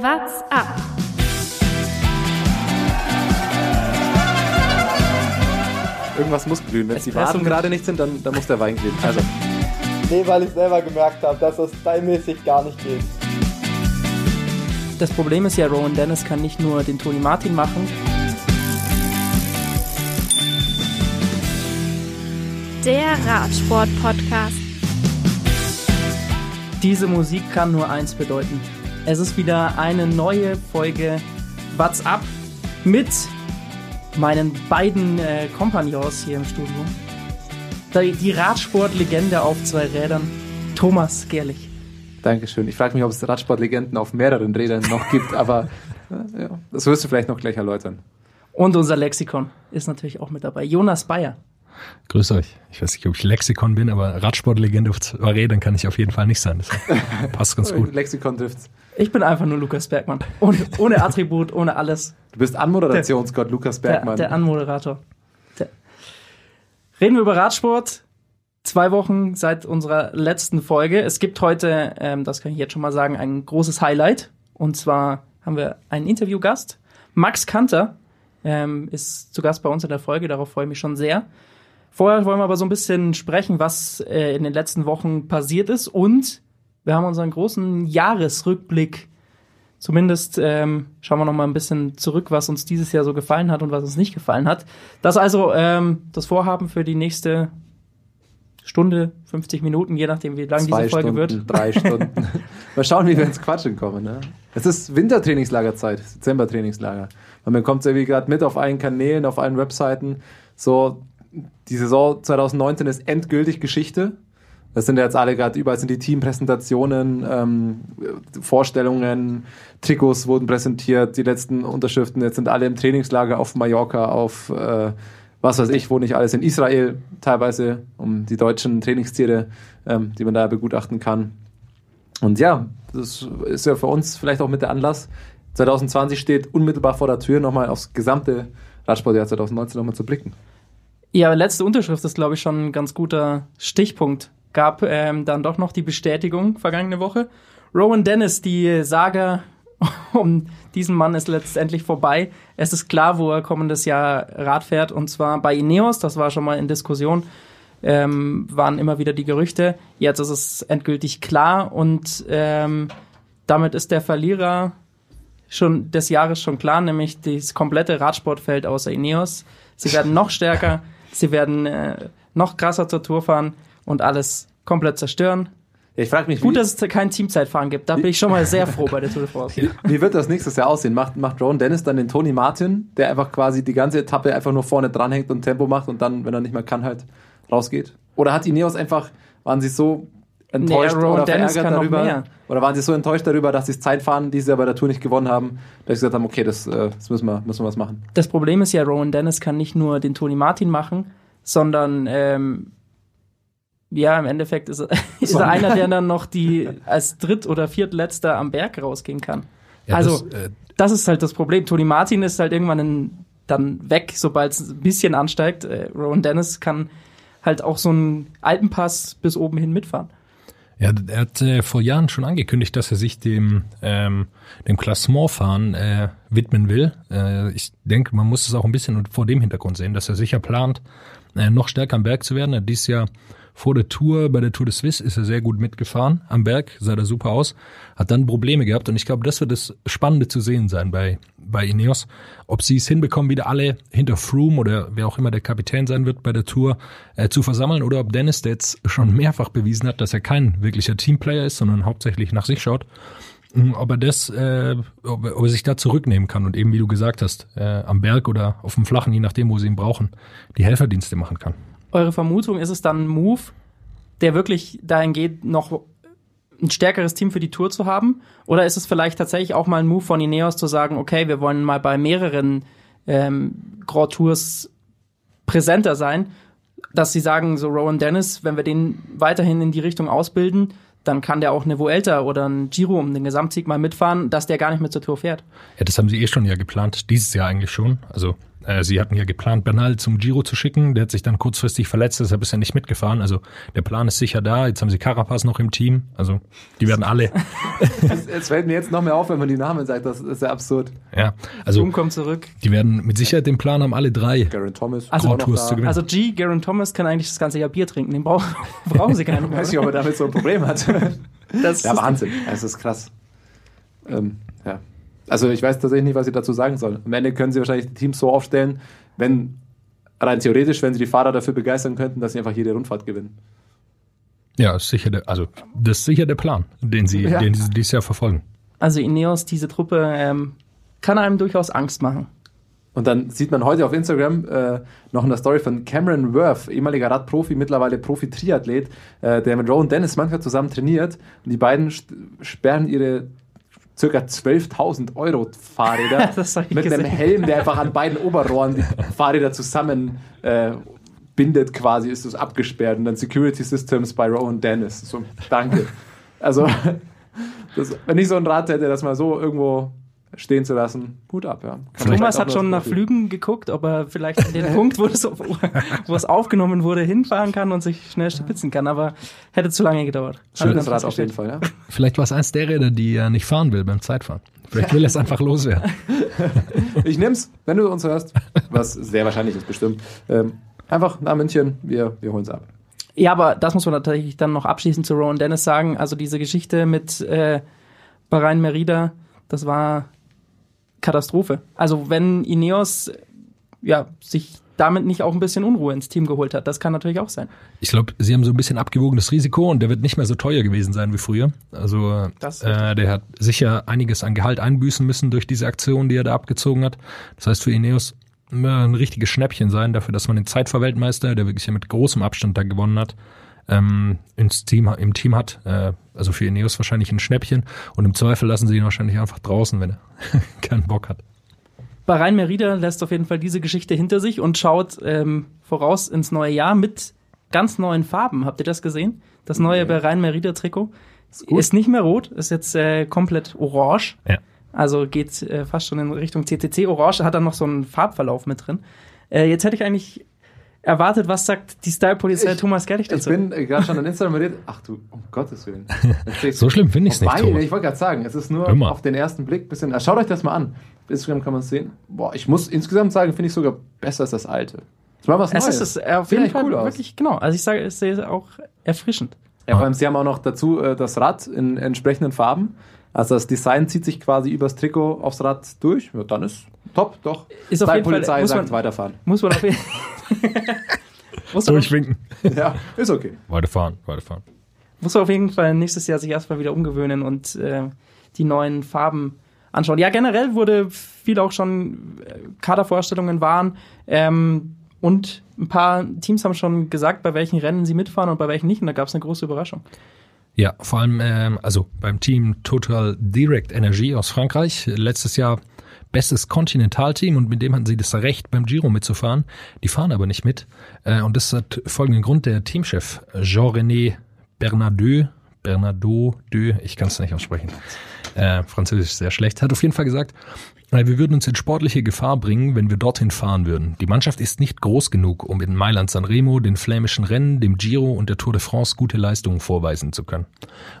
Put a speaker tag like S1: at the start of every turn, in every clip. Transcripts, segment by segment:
S1: What's up?
S2: Irgendwas muss glühen. Wenn es die
S3: mit-
S2: gerade nicht sind, dann, dann muss der Wein glühen. Also,
S4: Nee, weil ich selber gemerkt habe, dass das stylmäßig gar nicht geht.
S3: Das Problem ist ja, Rowan Dennis kann nicht nur den Tony Martin machen.
S1: Der Radsport-Podcast.
S3: Diese Musik kann nur eins bedeuten. Es ist wieder eine neue Folge What's Up mit meinen beiden äh, Kompagnons hier im Studio. Die, die Radsportlegende auf zwei Rädern, Thomas Gerlich.
S2: Dankeschön. Ich frage mich, ob es Radsportlegenden auf mehreren Rädern noch gibt, aber äh, ja, das wirst du vielleicht noch gleich erläutern.
S3: Und unser Lexikon ist natürlich auch mit dabei. Jonas Bayer.
S5: Grüß euch. Ich weiß nicht, ob ich Lexikon bin, aber Radsportlegende auf zwei Rädern kann ich auf jeden Fall nicht sein. Das passt ganz gut.
S2: Lexikon trifft's.
S3: Ich bin einfach nur Lukas Bergmann. Ohne, ohne Attribut, ohne alles.
S2: Du bist Anmoderationsgott Lukas
S3: Der,
S2: Bergmann.
S3: der Anmoderator. Der. Reden wir über Radsport. Zwei Wochen seit unserer letzten Folge. Es gibt heute, ähm, das kann ich jetzt schon mal sagen, ein großes Highlight. Und zwar haben wir einen Interviewgast. Max Kanter ähm, ist zu Gast bei uns in der Folge. Darauf freue ich mich schon sehr. Vorher wollen wir aber so ein bisschen sprechen, was äh, in den letzten Wochen passiert ist. Und wir haben unseren großen Jahresrückblick Zumindest ähm, schauen wir noch mal ein bisschen zurück, was uns dieses Jahr so gefallen hat und was uns nicht gefallen hat. Das ist also ähm, das Vorhaben für die nächste Stunde, 50 Minuten, je nachdem, wie lang
S2: Zwei
S3: diese Folge
S2: Stunden,
S3: wird.
S2: drei Stunden. Mal schauen, wie wir ins Quatschen kommen. Ne? Es ist Wintertrainingslagerzeit, Dezembertrainingslager. Man bekommt es irgendwie gerade mit auf allen Kanälen, auf allen Webseiten. So, die Saison 2019 ist endgültig Geschichte. Das sind ja jetzt alle gerade, überall sind die Teampräsentationen, ähm, Vorstellungen, Trikots wurden präsentiert, die letzten Unterschriften, jetzt sind alle im Trainingslager auf Mallorca, auf äh, was weiß ich, wo nicht alles in Israel teilweise, um die deutschen Trainingstiere, ähm, die man da begutachten kann. Und ja, das ist ja für uns vielleicht auch mit der Anlass. 2020 steht unmittelbar vor der Tür, nochmal aufs gesamte Radsportjahr 2019 nochmal zu blicken.
S3: Ja, letzte Unterschrift ist, glaube ich, schon ein ganz guter Stichpunkt. Gab ähm, dann doch noch die Bestätigung vergangene Woche. Rowan Dennis, die Saga um diesen Mann ist letztendlich vorbei. Es ist klar, wo er kommendes Jahr Rad fährt, und zwar bei Ineos. Das war schon mal in Diskussion. Ähm, waren immer wieder die Gerüchte. Jetzt ist es endgültig klar und ähm, damit ist der Verlierer schon des Jahres schon klar, nämlich das komplette Radsportfeld außer Ineos. Sie werden noch stärker, sie werden äh, noch krasser zur Tour fahren und alles komplett zerstören.
S2: Ich frage mich,
S3: Gut, dass es kein Teamzeitfahren gibt. Da bin ich schon mal sehr froh bei der Tour de France.
S2: wie wird das nächstes Jahr aussehen? Macht, macht Ron Dennis dann den Tony Martin, der einfach quasi die ganze Etappe einfach nur vorne dranhängt und Tempo macht und dann, wenn er nicht mehr kann, halt rausgeht? Oder hat Ineos einfach, waren sie so enttäuscht
S3: Nee,
S2: oder
S3: Dennis
S2: verärgert
S3: kann noch
S2: darüber?
S3: mehr.
S2: Oder waren sie so enttäuscht darüber, dass sie das Zeitfahren dieses Jahr bei der Tour nicht gewonnen haben, dass sie gesagt haben, okay, das, äh, das müssen, wir, müssen wir was machen?
S3: Das Problem ist ja, Rowan Dennis kann nicht nur den Tony Martin machen, sondern ähm, ja, im Endeffekt ist er, ist er einer, der dann noch die als Dritt- oder Viertletzter am Berg rausgehen kann.
S5: Ja,
S3: also,
S5: das, äh,
S3: das ist halt das Problem. Tony Martin ist halt irgendwann in, dann weg, sobald es ein bisschen ansteigt. Äh, Rowan Dennis kann halt auch so einen Alpenpass bis oben hin mitfahren.
S5: Ja, er hat äh, vor Jahren schon angekündigt, dass er sich dem, ähm, dem Klassementfahren äh, widmen will. Äh, ich denke, man muss es auch ein bisschen vor dem Hintergrund sehen, dass er sicher plant, äh, noch stärker am Berg zu werden. Er hat dieses Jahr vor der Tour, bei der Tour de Suisse, ist er sehr gut mitgefahren am Berg, sah da super aus, hat dann Probleme gehabt und ich glaube, das wird das Spannende zu sehen sein bei, bei Ineos, ob sie es hinbekommen, wieder alle hinter Froome oder wer auch immer der Kapitän sein wird bei der Tour äh, zu versammeln oder ob Dennis, der jetzt schon mehrfach bewiesen hat, dass er kein wirklicher Teamplayer ist, sondern hauptsächlich nach sich schaut, mh, ob er das, äh, ob, er- ob er sich da zurücknehmen kann und eben, wie du gesagt hast, äh, am Berg oder auf dem Flachen, je nachdem, wo sie ihn brauchen, die Helferdienste machen kann.
S3: Eure Vermutung, ist es dann ein Move, der wirklich dahin geht, noch ein stärkeres Team für die Tour zu haben? Oder ist es vielleicht tatsächlich auch mal ein Move von Ineos zu sagen, okay, wir wollen mal bei mehreren ähm, Grand Tours präsenter sein, dass sie sagen, so Rowan Dennis, wenn wir den weiterhin in die Richtung ausbilden, dann kann der auch eine Vuelta oder ein Giro um den Gesamtsieg mal mitfahren, dass der gar nicht mehr zur Tour fährt.
S5: Ja, das haben sie eh schon ja geplant, dieses Jahr eigentlich schon. Also äh, sie hatten ja geplant, Bernal zum Giro zu schicken. Der hat sich dann kurzfristig verletzt, deshalb ist er nicht mitgefahren. Also der Plan ist sicher da. Jetzt haben sie Carapaz noch im Team. Also die werden alle.
S2: Es, fällt mir jetzt noch mehr auf, wenn man die Namen sagt. Das ist ja absurd.
S5: ja, also
S3: Zoom kommt zurück.
S5: die werden mit Sicherheit den Plan haben, alle drei.
S2: Garen Thomas.
S3: Also-
S5: Tours zu gewinnen.
S3: Also G, Garen Thomas kann eigentlich das ganze Jahr Bier trinken. Den brauchen, brauchen sie gar nicht mehr.
S2: Weiß nicht, ob er damit so ein Problem hat.
S3: Das
S2: ja,
S3: ist-
S2: Wahnsinn. Es ist krass. Ähm. Also ich weiß tatsächlich nicht, was ich dazu sagen soll. Am Ende können sie wahrscheinlich die Teams so aufstellen, wenn rein theoretisch, wenn sie die Fahrer dafür begeistern könnten, dass sie einfach jede Rundfahrt gewinnen.
S5: Ja, ist sicher der, also das ist sicher der Plan, den sie,
S2: Ja.
S5: den sie dieses Jahr verfolgen.
S3: Also Ineos, diese Truppe, ähm, kann einem durchaus Angst machen.
S2: Und dann sieht man heute auf Instagram äh, noch eine Story von Cameron Worth, ehemaliger Radprofi, mittlerweile Profi-Triathlet, äh, der mit Rowan Dennis manchmal zusammen trainiert. Und die beiden sperren ihre circa 12.000 Euro Fahrräder
S3: Das
S2: mit einem
S3: gesehen.
S2: Helm, der einfach an beiden Oberrohren die Fahrräder zusammen äh, bindet quasi, ist es abgesperrt. Und dann Security Systems bei Rowan Dennis. So, danke. Also, das, wenn ich so ein Rad hätte, das mal so irgendwo stehen zu lassen, Hut ab, ja. Kann
S3: Thomas hat schon nach. Flügen geguckt, ob er vielleicht an den Punkt, wo es, wo es aufgenommen wurde, hinfahren kann und sich schnell stipitzen kann, aber hätte zu lange gedauert.
S2: Schönes Rad auf jeden. Fall, ja.
S5: Vielleicht war es eins der Räder, die er nicht fahren will beim Zeitfahren. Vielleicht will er es einfach loswerden.
S2: Ich nehm's, wenn du uns hörst, was sehr wahrscheinlich ist, bestimmt. Ähm, einfach nach München, wir, wir holen's ab.
S3: Ja, aber das muss man tatsächlich dann noch abschließend zu Rowan Dennis sagen. Also diese Geschichte mit äh, Bahrain Merida, das war Katastrophe. Also wenn Ineos ja, sich damit nicht auch ein bisschen Unruhe ins Team geholt hat, das kann natürlich auch sein.
S5: Ich glaube, sie haben so ein bisschen abgewogenes Risiko und der wird nicht mehr so teuer gewesen sein wie früher. Also äh, der hat sicher einiges an Gehalt einbüßen müssen durch diese Aktion, die er da abgezogen hat. Das heißt für Ineos äh, ein richtiges Schnäppchen sein dafür, dass man den Zeitverweltmeister, der wirklich ja mit großem Abstand da gewonnen hat, ähm, ins Team, im Team hat. Äh, also für Ineos wahrscheinlich ein Schnäppchen und im Zweifel lassen sie ihn wahrscheinlich einfach draußen, wenn er keinen Bock hat.
S3: Bahrain Merida lässt auf jeden Fall diese Geschichte hinter sich und schaut ähm, voraus ins neue Jahr mit ganz neuen Farben. Habt ihr das gesehen? Das neue Bahrain Merida Trikot ist, nicht mehr rot, ist jetzt äh, komplett orange.
S5: Ja.
S3: Also geht äh, fast schon in Richtung CCC. Orange hat dann noch so einen Farbverlauf mit drin. Äh, jetzt hätte ich eigentlich erwartet, was sagt die Style-Polizei
S2: Ich-
S3: Thomas Gerlich
S2: Ich
S3: dazu?
S2: bin äh, gerade schon an Instagram geredet. Ach du, um Gottes Willen.
S5: So schlimm finde ich es nicht. Thomas.
S2: ich wollte gerade sagen, es ist nur
S5: Immer.
S2: auf den ersten Blick ein bisschen. Schaut euch das mal an. Auf Instagram kann man es sehen. Boah, ich muss insgesamt sagen, finde ich sogar besser als das alte. Das war was
S3: es
S2: Neues.
S3: ist es, äh, auf jeden Fall
S2: cool aus.
S3: wirklich, genau. Also ich sage, es ist auch erfrischend.
S2: Ja, vor allem, sie haben auch noch dazu äh, das Rad in entsprechenden Farben. Also das Design zieht sich quasi übers Trikot aufs Rad durch. Ja, dann ist top, doch.
S3: Ist auf jeden Fall-
S2: Polizei
S3: muss
S2: sagt
S3: man-
S2: weiterfahren.
S3: Muss man auf jeden muss, man,
S5: Durchwinken.
S2: ja, ist okay.
S5: Weiterfahren, weiterfahren.
S3: muss man auf jeden Fall nächstes Jahr sich erstmal wieder umgewöhnen und äh, die neuen Farben anschauen. Ja, generell wurde viel auch schon äh, Kadervorstellungen waren ähm, und ein paar Teams haben schon gesagt, bei welchen Rennen sie mitfahren und bei welchen nicht. Und da gab es eine große Überraschung.
S5: Ja, vor allem ähm, also beim Team Total Direct Energy aus Frankreich. Letztes Jahr bestes Kontinentalteam und mit dem hatten sie das Recht, beim Giro mitzufahren. Die fahren aber nicht mit. Äh, und das hat folgenden Grund. Der Teamchef Jean-René Bernardeux, Bernardo, Deux, ich kann es nicht aussprechen. Äh, Französisch sehr schlecht. Hat auf jeden Fall gesagt, äh, wir würden uns in sportliche Gefahr bringen, wenn wir dorthin fahren würden. Die Mannschaft ist nicht groß genug, um in Mailand Sanremo, den flämischen Rennen, dem Giro und der Tour de France gute Leistungen vorweisen zu können.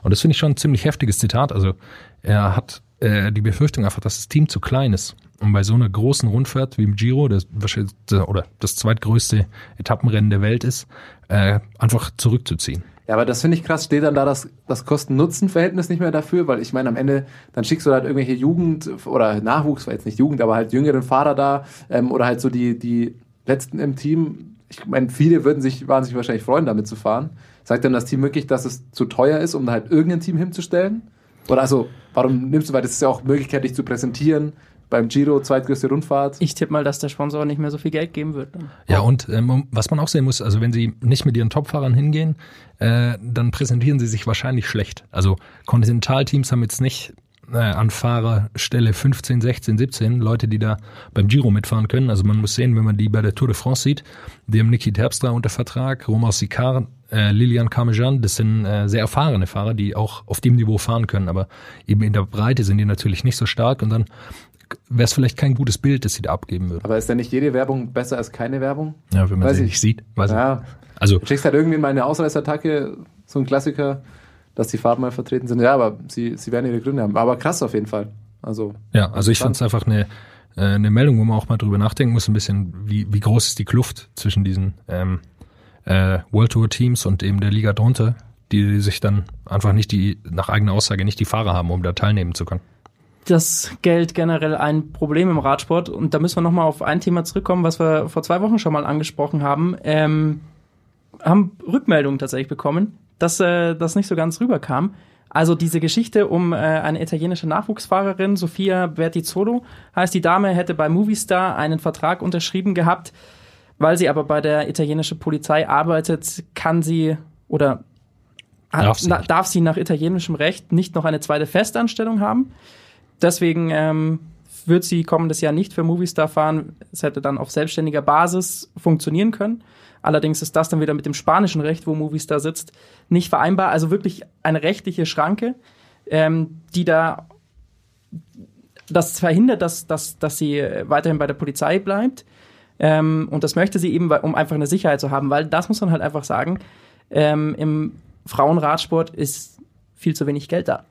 S5: Und das finde ich schon ein ziemlich heftiges Zitat. Also er hat äh, die Befürchtung einfach, dass das Team zu klein ist, um bei so einer großen Rundfahrt wie im Giro, das wahrscheinlich oder das zweitgrößte Etappenrennen der Welt ist, äh, einfach zurückzuziehen.
S2: Ja, aber das finde ich krass, steht dann da das, das Kosten-Nutzen-Verhältnis nicht mehr dafür, weil ich meine, am Ende, dann schickst du halt irgendwelche Jugend- oder Nachwuchs, war jetzt nicht Jugend, aber halt jüngeren Fahrer da ähm, oder halt so die, die Letzten im Team. Ich meine, viele würden sich wahnsinnig wahrscheinlich freuen, damit zu fahren. Sagt dann das Team wirklich, dass es zu teuer ist, um da halt irgendein Team hinzustellen? Oder also, warum nimmst du, weil das ist ja auch Möglichkeit, dich zu präsentieren beim Giro, zweitgrößte Rundfahrt.
S3: Ich tippe mal, dass der Sponsor nicht mehr so viel Geld geben wird.
S5: Ja, und ähm, was man auch sehen muss, also wenn sie nicht mit ihren Topfahrern hingehen, äh, dann präsentieren sie sich wahrscheinlich schlecht. Also Kontinentalteams haben jetzt nicht äh, an Fahrerstelle 15, 16, 17 Leute, die da beim Giro mitfahren können. Also man muss sehen, wenn man die bei der Tour de France sieht, die haben Niki Terpstra unter Vertrag, Romain Sicard, äh, Lilian Carmejan, das sind äh, sehr erfahrene Fahrer, die auch auf dem Niveau fahren können, aber eben in der Breite sind die natürlich nicht so stark und dann wäre es vielleicht kein gutes Bild, das sie da abgeben würden.
S2: Aber ist denn nicht jede Werbung besser als keine Werbung?
S5: Ja, wenn man
S2: Weiß
S5: sie
S2: ich.
S5: nicht sieht. Weiß
S2: Ja,
S5: ich. Also
S2: du schickst halt irgendwie mal eine Ausreißattacke, so ein Klassiker, dass die Farben mal vertreten sind. Ja, aber sie, sie werden ihre Gründe haben. Aber krass auf jeden Fall. Also,
S5: Ja, also ich fand es einfach eine, äh, eine Meldung, wo man auch mal drüber nachdenken muss, ein bisschen, wie, wie groß ist die Kluft zwischen diesen ähm, äh, World Tour Teams und eben der Liga drunter, die sich dann einfach nicht die, nach eigener Aussage nicht die Fahrer haben, um da teilnehmen zu können.
S3: das Geld generell ein Problem im Radsport. Und da müssen wir nochmal auf ein Thema zurückkommen, was wir vor zwei Wochen schon mal angesprochen haben. Ähm, haben Rückmeldungen tatsächlich bekommen, dass äh, das nicht so ganz rüberkam. Also diese Geschichte um äh, eine italienische Nachwuchsfahrerin, Sofia Bertizzolo, heißt die Dame, hätte bei Movistar einen Vertrag unterschrieben gehabt, weil sie aber bei der italienischen Polizei arbeitet, kann sie oder
S5: Darf sie
S3: na- darf sie nach italienischem Recht nicht noch eine zweite Festanstellung haben. Deswegen ähm, wird sie kommendes Jahr nicht für Movistar fahren. Es hätte dann auf selbstständiger Basis funktionieren können. Allerdings ist das dann wieder mit dem spanischen Recht, wo Movistar sitzt, nicht vereinbar. Also wirklich eine rechtliche Schranke, ähm, die da das verhindert, dass, dass, dass sie weiterhin bei der Polizei bleibt. Ähm, und das möchte sie eben, um einfach eine Sicherheit zu haben, weil das muss man halt einfach sagen, ähm, im Frauenradsport ist viel zu wenig Geld da.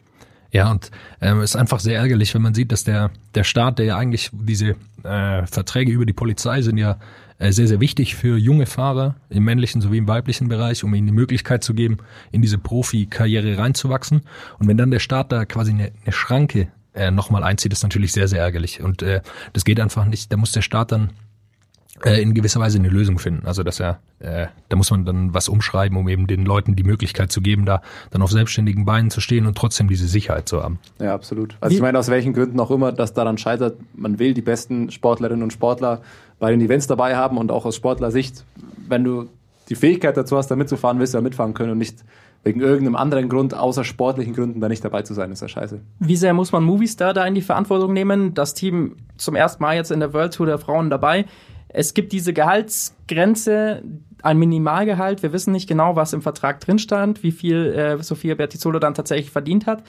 S5: Ja, und ähm, ist einfach sehr ärgerlich, wenn man sieht, dass der, der Staat, der ja eigentlich diese äh, Verträge über die Polizei sind ja sehr, sehr wichtig für junge Fahrer im männlichen sowie im weiblichen Bereich, um ihnen die Möglichkeit zu geben, in diese Profikarriere reinzuwachsen. Und wenn dann der Staat da quasi eine, eine Schranke äh, nochmal einzieht, ist natürlich sehr, sehr ärgerlich. Und äh, das geht einfach nicht. Da muss der Staat dann äh, in gewisser Weise eine Lösung finden. Also dass er, äh, da muss man dann was umschreiben, um eben den Leuten die Möglichkeit zu geben, da dann auf selbstständigen Beinen zu stehen und trotzdem diese Sicherheit zu haben.
S2: Ja, absolut. Also
S3: Wie-
S2: ich meine, aus welchen Gründen auch immer das daran scheitert, man will die besten Sportlerinnen und Sportler bei den Events dabei haben und auch aus Sportlersicht, wenn du die Fähigkeit dazu hast, da mitzufahren, willst du ja mitfahren können und nicht wegen irgendeinem anderen Grund, außer sportlichen Gründen, da nicht dabei zu sein, ist ja scheiße.
S3: Wie sehr muss man Movistar da in die Verantwortung nehmen? Das Team zum ersten Mal jetzt in der World Tour der Frauen dabei. Es gibt diese Gehaltsgrenze, ein Minimalgehalt. Wir wissen nicht genau, was im Vertrag drin stand, wie viel äh, Sofia Bertizzolo dann tatsächlich verdient hat.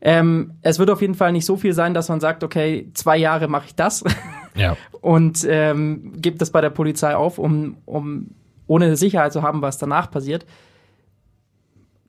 S3: Ähm, es wird auf jeden Fall nicht so viel sein, dass man sagt, okay, zwei Jahre mache ich das
S5: Ja.
S3: und ähm, gibt das bei der Polizei auf, um, um ohne Sicherheit zu haben, was danach passiert.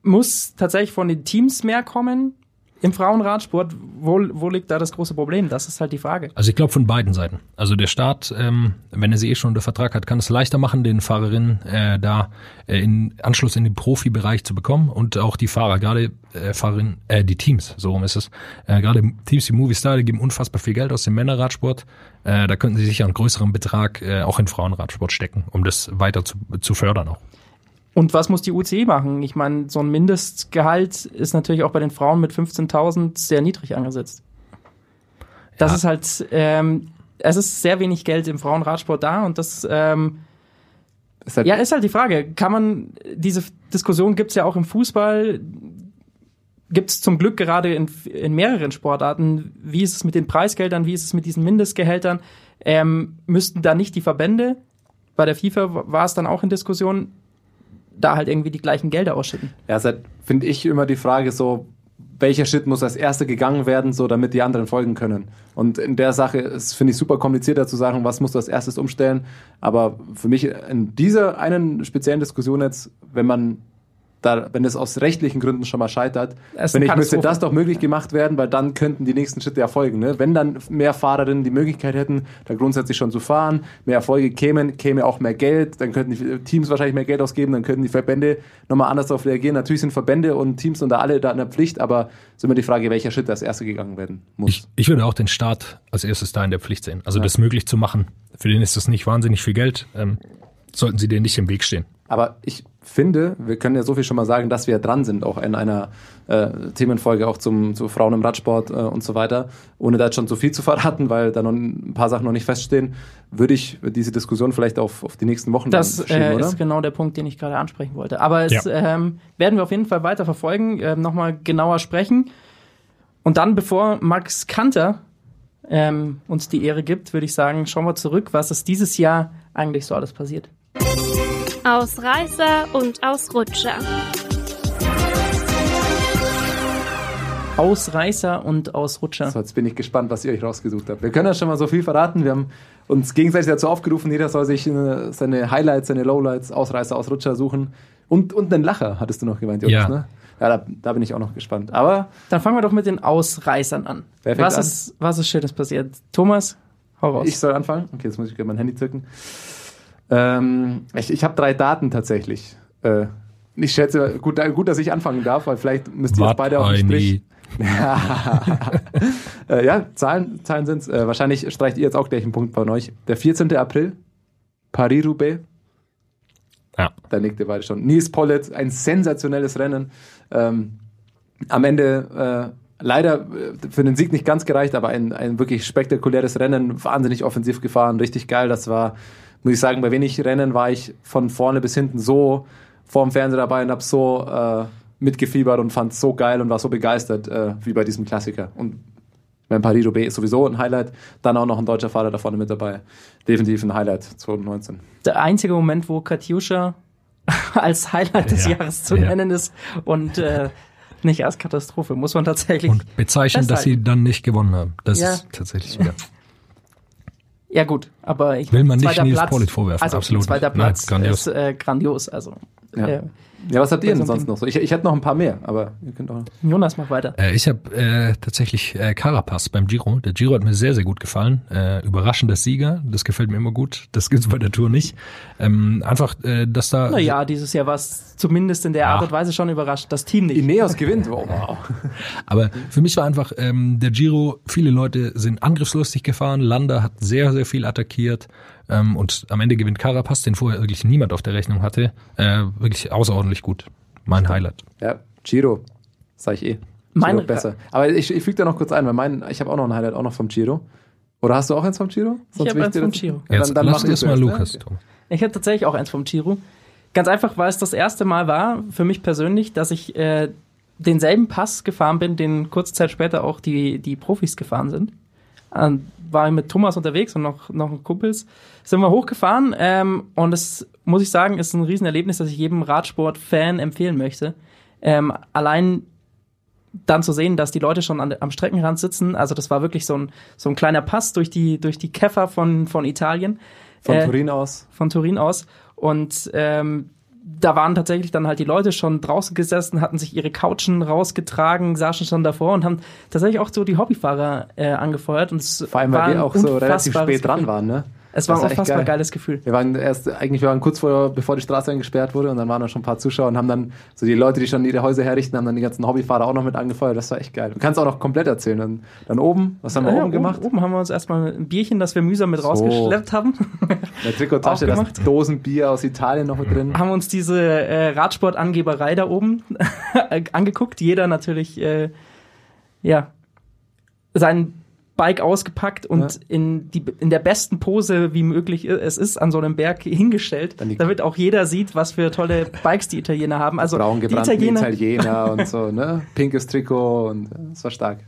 S3: Muss tatsächlich von den Teams mehr kommen im Frauenradsport? Wo, wo liegt da das große Problem? Das ist halt die Frage.
S5: Also ich glaube von beiden Seiten. Also der Staat, ähm, wenn er sie eh schon unter Vertrag hat, kann es leichter machen, den Fahrerinnen äh, da äh, in Anschluss in den Profibereich zu bekommen und auch die Fahrer, gerade äh, Fahrerinnen, äh, die Teams, so rum ist es. Äh, gerade Teams wie Movistar, die geben unfassbar viel Geld aus dem Männerradsport. Äh, da könnten sie sicher einen größeren Betrag äh, auch in Frauenradsport stecken, um das weiter zu, zu fördern auch.
S3: Und was muss die UCI machen? Ich meine, so ein Mindestgehalt ist natürlich auch bei den Frauen mit 15.000 sehr niedrig angesetzt. Das
S5: Ja.
S3: ist halt, ähm, es ist sehr wenig Geld im Frauenradsport da und das, ähm,
S2: Ist halt,
S3: ja, ist halt die Frage. Kann man, diese Diskussion gibt's ja auch im Fußball, gibt's zum Glück gerade in, in mehreren Sportarten. Wie ist es mit den Preisgeldern? Wie ist es mit diesen Mindestgehältern? Ähm, müssten da nicht die Verbände, bei der FIFA war es dann auch in Diskussion, da halt irgendwie die gleichen Gelder ausschütten?
S2: ja, halt, finde ich immer die Frage so, welcher Schritt muss als erster gegangen werden, so damit die anderen folgen können. Und in der Sache finde ich, super komplizierter zu sagen, was musst du als erstes umstellen. Aber für mich in dieser einen speziellen Diskussion jetzt, wenn man da, wenn es aus rechtlichen Gründen schon mal scheitert, wenn ich müsste das doch möglich gemacht werden, weil dann könnten die nächsten Schritte erfolgen. Ne? Wenn dann mehr Fahrerinnen die Möglichkeit hätten, da grundsätzlich schon zu fahren, mehr Erfolge kämen, käme auch mehr Geld, dann könnten die Teams wahrscheinlich mehr Geld ausgeben, dann könnten die Verbände nochmal anders darauf reagieren. Natürlich sind Verbände und Teams und da alle da in der Pflicht, aber ist immer die Frage, welcher Schritt als erster gegangen werden muss.
S5: Ich, ich würde auch den Staat als erstes da in der Pflicht sehen. Also das möglich zu machen. Für den ist das nicht wahnsinnig viel Geld. Ähm, sollten sie denen nicht im Weg stehen.
S2: Aber ich finde, wir können ja so viel schon mal sagen, dass wir dran sind, auch in einer äh, Themenfolge auch zum, zu Frauen im Radsport äh, und so weiter. Ohne da jetzt schon zu viel zu verraten, weil da noch ein paar Sachen noch nicht feststehen, würde ich diese Diskussion vielleicht auf, auf die nächsten Wochen
S3: Das äh,
S2: oder?
S3: ist genau der Punkt, den ich gerade ansprechen wollte. Aber es
S5: Ja.
S3: ähm, werden wir auf jeden Fall weiter verfolgen, ähm, nochmal genauer sprechen. Und dann, bevor Max Kanter ähm, uns die Ehre gibt, würde ich sagen, schauen wir zurück, was ist dieses Jahr eigentlich so alles passiert.
S1: Ausreißer und Ausrutscher.
S3: Ausreißer und Ausrutscher.
S2: So, jetzt bin ich gespannt, was ihr euch rausgesucht habt. Wir können ja schon mal so viel verraten. Wir haben uns gegenseitig dazu aufgerufen, jeder soll sich äh, seine Highlights, seine Lowlights, Ausreißer, Ausrutscher suchen. Und, und einen Lacher, hattest du noch gemeint, Jonas,
S5: Ja.
S2: ne? Ja, da, da bin ich auch noch gespannt. Aber
S3: Dann fangen wir doch mit den Ausreißern an. Was
S2: an?
S3: ist, was ist Schönes passiert? Thomas, hau raus.
S2: ich soll anfangen. Okay, jetzt muss ich mein Handy zücken. Ähm, ich ich habe drei Daten tatsächlich. Äh, ich schätze, gut, gut, dass ich anfangen darf, weil vielleicht müsst ihr jetzt beide auf den Strich. äh, ja, Zahlen, Zahlen sind es. Äh, wahrscheinlich streicht ihr jetzt auch gleich einen Punkt von euch. Der 14. April, Paris-Roubaix.
S5: Ja.
S2: Da nickt ihr beide schon. Nils Pollitt, ein sensationelles Rennen. Ähm, am Ende äh, leider äh, für den Sieg nicht ganz gereicht, aber ein, ein wirklich spektakuläres Rennen, wahnsinnig offensiv gefahren, richtig geil. Das war, muss ich sagen, bei wenig Rennen war ich von vorne bis hinten so vorm Fernseher dabei und habe so äh, mitgefiebert und fand es so geil und war so begeistert äh, wie bei diesem Klassiker. Und mein Paris-Roubaix ist sowieso ein Highlight. Dann auch noch ein deutscher Fahrer da vorne mit dabei. Definitiv ein Highlight 2019.
S3: Der einzige Moment, wo Katjuscha als Highlight des
S5: Ja,
S3: Jahres zu
S5: ja.
S3: nennen ist und äh, nicht als Katastrophe, muss man tatsächlich.
S5: Und bezeichnen, dass sie dann nicht gewonnen haben. Das
S3: Ja.
S5: ist tatsächlich wieder.
S3: Ja gut, aber ich
S5: Will man nicht Nils
S3: Platz,
S5: Pollitt vorwerfen,
S3: Also
S5: absolut
S3: zweiter
S5: nicht. Nein,
S3: Platz
S5: grandios.
S3: ist äh, grandios. Also
S2: Ja.
S3: äh,
S2: Ja, was habt ihr denn sonst noch so? Ich, ich hätte noch ein paar mehr, aber ihr könnt auch.
S3: Jonas, mach weiter.
S5: Äh, ich habe äh, tatsächlich äh, Carapaz beim Giro. Der Giro hat mir sehr, sehr gut gefallen. Äh, überraschender Sieger, das gefällt mir immer gut. Das gibt's bei der Tour nicht. Ähm, einfach, äh, dass da...
S3: Naja, dieses Jahr war es zumindest in der
S5: Ja.
S3: Art und Weise schon überrascht. Das Team nicht.
S2: Ineos gewinnt. Oh, wow.
S5: Aber für mich war einfach ähm, der Giro, viele Leute sind angriffslustig gefahren, Landa hat sehr, sehr viel attackiert ähm, und am Ende gewinnt Carapaz, den vorher wirklich niemand auf der Rechnung hatte, äh, wirklich außerordentlich gut. Mein Highlight.
S2: Ja, Giro, sag ich eh.
S3: Mein-
S2: Giro besser. Aber ich, ich füge da noch kurz ein, weil mein, ich habe auch noch ein Highlight, auch noch vom Giro. Oder hast du auch eins vom Giro? Sonst
S3: hab
S2: will
S3: eins vom
S2: das-
S3: Giro.
S2: Ja,
S5: Jetzt lass
S2: mach du
S5: erst mal
S2: zuerst, ne?
S5: Lukas. Tom.
S3: Ich habe tatsächlich auch eins vom Giro. Ganz einfach, weil es das erste Mal war, für mich persönlich, dass ich äh, denselben Pass gefahren bin, den kurze Zeit später auch die, die Profis gefahren sind. Ähm, war ich mit Thomas unterwegs und noch, noch Kumpels. Sind wir hochgefahren ähm, und es, muss ich sagen, ist ein Riesenerlebnis, das ich jedem Radsport-Fan empfehlen möchte. Ähm, allein dann zu sehen, dass die Leute schon an, am Streckenrand sitzen, also das war wirklich so ein, so ein kleiner Pass durch die, durch die Käfer von, von Italien
S2: Von
S3: Äh,
S2: Turin aus.
S3: von Turin aus. Und ähm, da waren tatsächlich dann halt die Leute schon draußen gesessen, hatten sich ihre Couchen rausgetragen, saßen schon davor und haben tatsächlich auch so die Hobbyfahrer äh, angefeuert. Und es
S2: Vor allem, weil wir auch so relativ spät dran waren, ne?
S3: Es war ein unfassbar
S2: geil.
S3: geiles Gefühl.
S2: Wir waren erst, eigentlich, wir waren kurz vor, bevor die Straße eingesperrt wurde und dann waren da schon ein paar Zuschauer und haben dann, so die Leute, die schon ihre Häuser herrichten, haben dann die ganzen Hobbyfahrer auch noch mit angefeuert. Das war echt geil. Du kannst auch noch komplett erzählen. Dann, dann oben, was haben wir
S3: Ja,
S2: oben gemacht?
S3: Oben, oben haben wir uns erstmal ein Bierchen, das wir mühsam mit rausgeschleppt haben,
S2: In der Trikottasche, das. Dosenbier aus Italien noch mit drin.
S3: haben uns diese äh, Radsportangeberei da oben angeguckt. Jeder natürlich, äh, ja, sein Bike ausgepackt und
S2: Ja.
S3: in, die, in der besten Pose, wie möglich es ist, an so einem Berg hingestellt, damit auch jeder sieht, was für tolle Bikes die Italiener haben. Also
S2: Braun
S3: die Italiener.
S2: Italiener und so, ne? Pinkes Trikot und das war stark.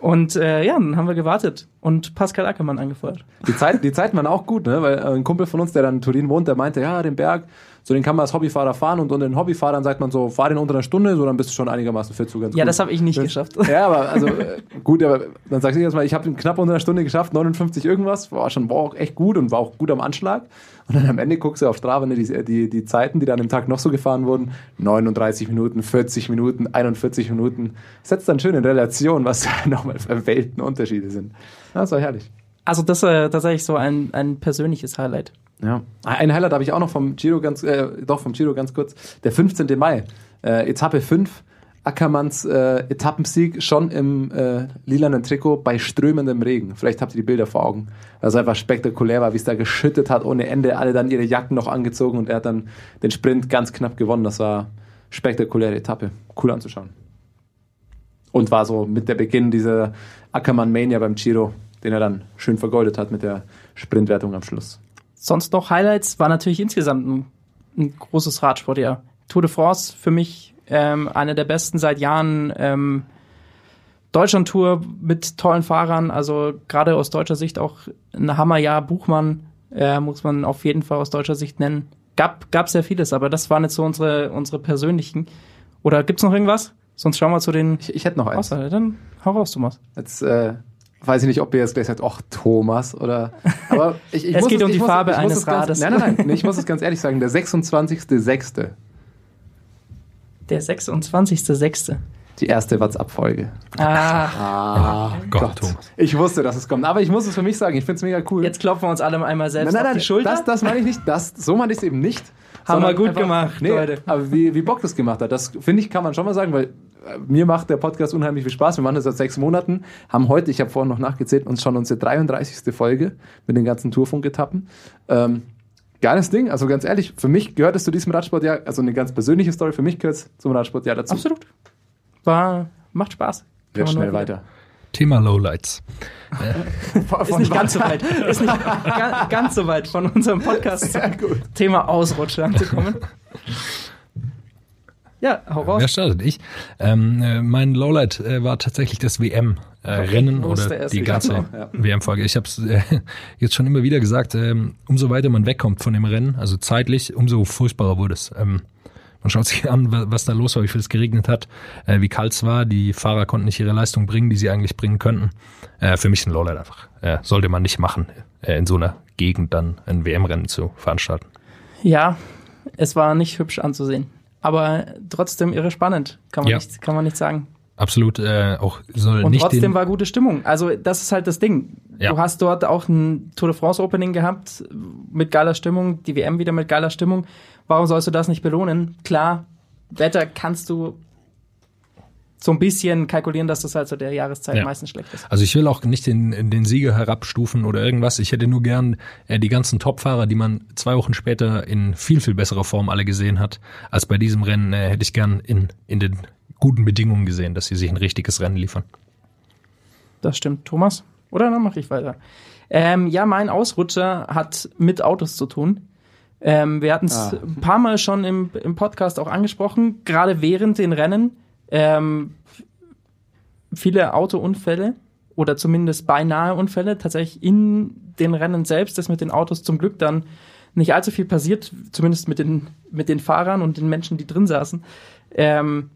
S3: Und äh, ja, dann haben wir gewartet und Pascal Ackermann angefeuert.
S2: Die, Zeit, die Zeiten waren auch gut, ne? Weil äh, ein Kumpel von uns, der dann in Turin wohnt, der meinte, ja, den Berg, so den kann man als Hobbyfahrer fahren und unter den Hobbyfahrern sagt man so, fahr den unter einer Stunde, so dann bist du schon einigermaßen fit, so ganz
S3: Ja,
S2: gut.
S3: das habe ich nicht
S2: Das-
S3: geschafft.
S2: Ja, aber also äh, gut, aber dann sagst du jetzt mal, ich habe ihn knapp unter einer Stunde geschafft, 59 irgendwas, war schon war auch echt gut und war auch gut am Anschlag. Und dann am Ende guckst du auf Strava, ne, die, die, die Zeiten, die dann am Tag noch so gefahren wurden, 39 Minuten, 40 Minuten, 41 Minuten, setzt dann schön in Relation, was da nochmal für Weltenunterschiede sind. Das war herrlich.
S3: Also das äh, tatsächlich so ein, ein persönliches Highlight.
S2: Ja. Ein Highlight habe ich auch noch vom Giro ganz, äh, doch vom Giro ganz kurz. Der 15. Mai, äh, Etappe 5, Ackermanns äh, Etappensieg schon im äh, lilanen Trikot bei strömendem Regen. Vielleicht habt ihr die Bilder vor Augen. Also einfach spektakulär war, wie es da geschüttet hat ohne Ende. Alle dann ihre Jacken noch angezogen und er hat dann den Sprint ganz knapp gewonnen. Das war spektakuläre Etappe. Cool anzuschauen. Und war so mit der Beginn dieser Ackermann-Mania beim Giro, den er dann schön vergoldet hat mit der Sprintwertung am Schluss.
S3: Sonst noch Highlights war natürlich insgesamt ein, ein großes Radsportjahr. Tour de France für mich ähm, eine der besten seit Jahren. Ähm, Deutschland-Tour mit tollen Fahrern, also gerade aus deutscher Sicht auch ein Hammerjahr. Buchmann äh, muss man auf jeden Fall aus deutscher Sicht nennen. Gab, gab sehr vieles, aber das waren jetzt so unsere, unsere persönlichen. Oder gibt's noch irgendwas? Sonst schauen wir zu den
S2: Ich, ich hätte noch eins.
S3: Auswahl. Dann hau raus, Thomas.
S2: Jetzt äh, weiß ich nicht, ob ihr jetzt gleich sagt, ach, Thomas oder. Aber ich, ich
S3: Es geht um
S2: ich
S3: die
S2: muss,
S3: Farbe eines
S2: es ganz,
S3: Rades.
S2: Nein, nein, nein. Ich muss es ganz ehrlich sagen, der 26.06.
S3: Der 26.06.
S2: Die erste WhatsApp-Folge.
S3: Ah,
S2: Ah,
S5: Gott, Thomas.
S2: Ich wusste, dass es kommt. Aber ich muss es für mich sagen, ich finde es mega cool.
S3: jetzt klopfen wir uns alle einmal selbst
S2: nein, nein,
S3: auf
S2: nein,
S3: die Schulter.
S2: das, das meine ich nicht. Das, so meine ich es eben nicht.
S3: Haben wir gut gemacht,
S2: nee,
S3: Leute.
S2: Aber wie, wie Bock das gemacht hat, das finde ich, kann man schon mal sagen, weil äh, mir macht der Podcast unheimlich viel Spaß. Wir machen das seit sechs Monaten, haben heute, ich habe vorhin noch nachgezählt, uns schon unsere 33. Folge mit den ganzen Tourfunk-Etappen. Ähm, geiles Ding, also ganz ehrlich, für mich gehört es zu diesem Radsportjahr, also eine ganz persönliche Story, für mich gehört es zum Radsportjahr dazu.
S3: Absolut. War, macht Spaß. Kann
S2: Jetzt
S3: man
S2: schnell weiter.
S5: Thema Lowlights.
S3: Ist nicht ganz so weit. Ist nicht ga, ganz so weit von unserem Podcast
S2: gut.
S3: Thema Ausrutscher anzukommen. Ja, hau raus.
S5: Wer startet? Ich. Ähm, äh, mein Lowlight äh, war tatsächlich das WM-Rennen
S3: der
S5: oder die ganze?
S2: Ja.
S5: WM-Folge. Ich habe es äh, jetzt schon immer wieder gesagt, ähm, umso weiter man wegkommt von dem Rennen, also zeitlich, umso furchtbarer wurde es. Ähm, man schaut sich an, wa- was da los war, wie viel es geregnet hat, äh, wie kalt es war. Die Fahrer konnten nicht ihre Leistung bringen, die sie eigentlich bringen könnten. Äh, für mich ein Lowlight einfach. Äh, sollte man nicht machen, äh, in so einer Gegend dann ein WM-Rennen zu veranstalten.
S3: Ja, es war nicht hübsch anzusehen. Aber trotzdem irre spannend, kann man,
S5: Ja.
S3: nicht, kann man nicht sagen.
S5: Absolut, äh, auch soll
S3: Und
S5: nicht
S3: trotzdem war gute Stimmung. Also das ist halt das Ding.
S5: Ja.
S3: Du hast dort auch ein Tour de France Opening gehabt mit geiler Stimmung, die WM wieder mit geiler Stimmung. Warum sollst du das nicht belohnen? Klar, Wetter kannst du so ein bisschen kalkulieren, dass das halt so der Jahreszeit
S5: Ja.
S3: meistens schlecht ist.
S5: Also ich will auch nicht den, den Sieger herabstufen oder irgendwas. Ich hätte nur gern äh, die ganzen Topfahrer, die man zwei Wochen später in viel, viel besserer Form alle gesehen hat, als bei diesem Rennen, äh, hätte ich gern in, in den guten Bedingungen gesehen, dass sie sich ein richtiges Rennen liefern.
S3: Das stimmt, Thomas. Oder dann mache ich weiter. Ähm, ja, mein Ausrutscher hat mit Autos zu tun. Ähm, wir hatten es
S2: Ah.
S3: ein paar Mal schon im, im Podcast auch angesprochen, gerade während den Rennen. Ähm, viele Autounfälle oder zumindest beinahe Unfälle. Tatsächlich in den Rennen selbst ist mit den Autos zum Glück dann nicht allzu viel passiert, zumindest mit den, mit den Fahrern und den Menschen, die drin saßen. Ähm,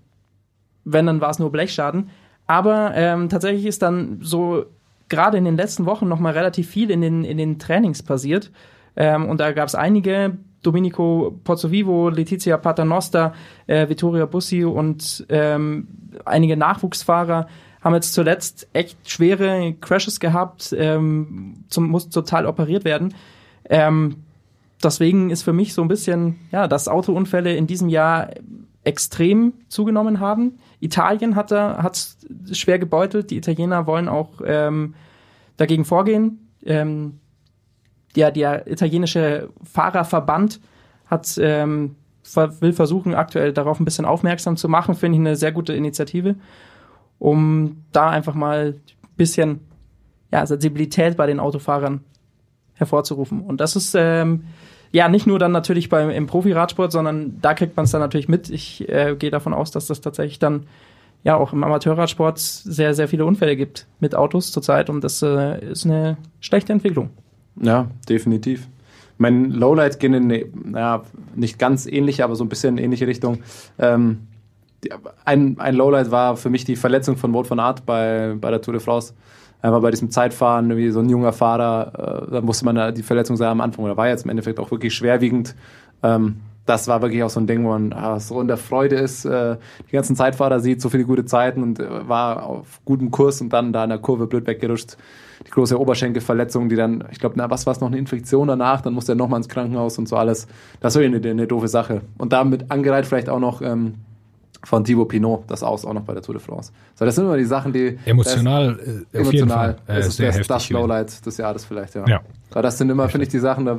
S3: wenn, dann war es nur Blechschaden. Aber ähm, tatsächlich ist dann so gerade in den letzten Wochen noch mal relativ viel in den, in den Trainings passiert. Ähm, und da gab es einige, Domenico Pozzovivo, Letizia Paternoster, äh, Vittoria Bussi und ähm, einige Nachwuchsfahrer haben jetzt zuletzt echt schwere Crashes gehabt, ähm, zum, mussten total operiert werden. Ähm, deswegen ist für mich so ein bisschen, ja, dass Autounfälle in diesem Jahr extrem zugenommen haben. Italien hat hat's schwer gebeutelt. Die Italiener wollen auch ähm, dagegen vorgehen. Ähm, ja, der italienische Fahrerverband hat ähm, will versuchen aktuell darauf ein bisschen aufmerksam zu machen. Finde ich eine sehr gute Initiative, um da einfach mal ein bisschen ja, Sensibilität bei den Autofahrern hervorzurufen. Und das ist ähm, ja nicht nur dann natürlich beim im Profiradsport, sondern da kriegt man es dann natürlich mit. Ich äh, gehe davon aus, dass das tatsächlich dann ja auch im Amateurradsport sehr, sehr viele Unfälle gibt mit Autos zurzeit und das äh, ist eine schlechte Entwicklung.
S2: Ja, definitiv. Mein Lowlight geht in eine, naja, nicht ganz ähnliche, aber so ein bisschen in ähnliche Richtung. Ähm, ein, ein Lowlight war für mich die Verletzung von Wout van Aert bei, bei der Tour de France. Einfach bei diesem Zeitfahren, irgendwie so ein junger Fahrer, äh, da musste man da die Verletzung sagen am Anfang, oder war jetzt im Endeffekt auch wirklich schwerwiegend. Ähm, das war wirklich auch so ein Ding, wo man ah, so in der Freude ist, äh, die ganzen Zeitfahrer sieht, so viele gute Zeiten und äh, war auf gutem Kurs und dann da in der Kurve blöd weggerutscht. Die große Oberschenkelverletzung, die dann, ich glaube, na, was war es noch, eine Infektion danach, dann musste er nochmal ins Krankenhaus und so alles. Das war eine, eine doofe Sache. Und damit angereiht vielleicht auch noch ähm, von Thibaut Pinot, das Aus auch noch bei der Tour de France. So, das sind immer die Sachen, die
S5: Emotional,
S2: das,
S5: äh,
S2: emotional,
S5: Fall, äh,
S2: das ist
S5: sehr
S2: das,
S5: heftig.
S2: das. Lowlight des Jahres vielleicht, ja.
S5: Ja.
S2: Aber das sind immer, finde ich, die Sachen, da,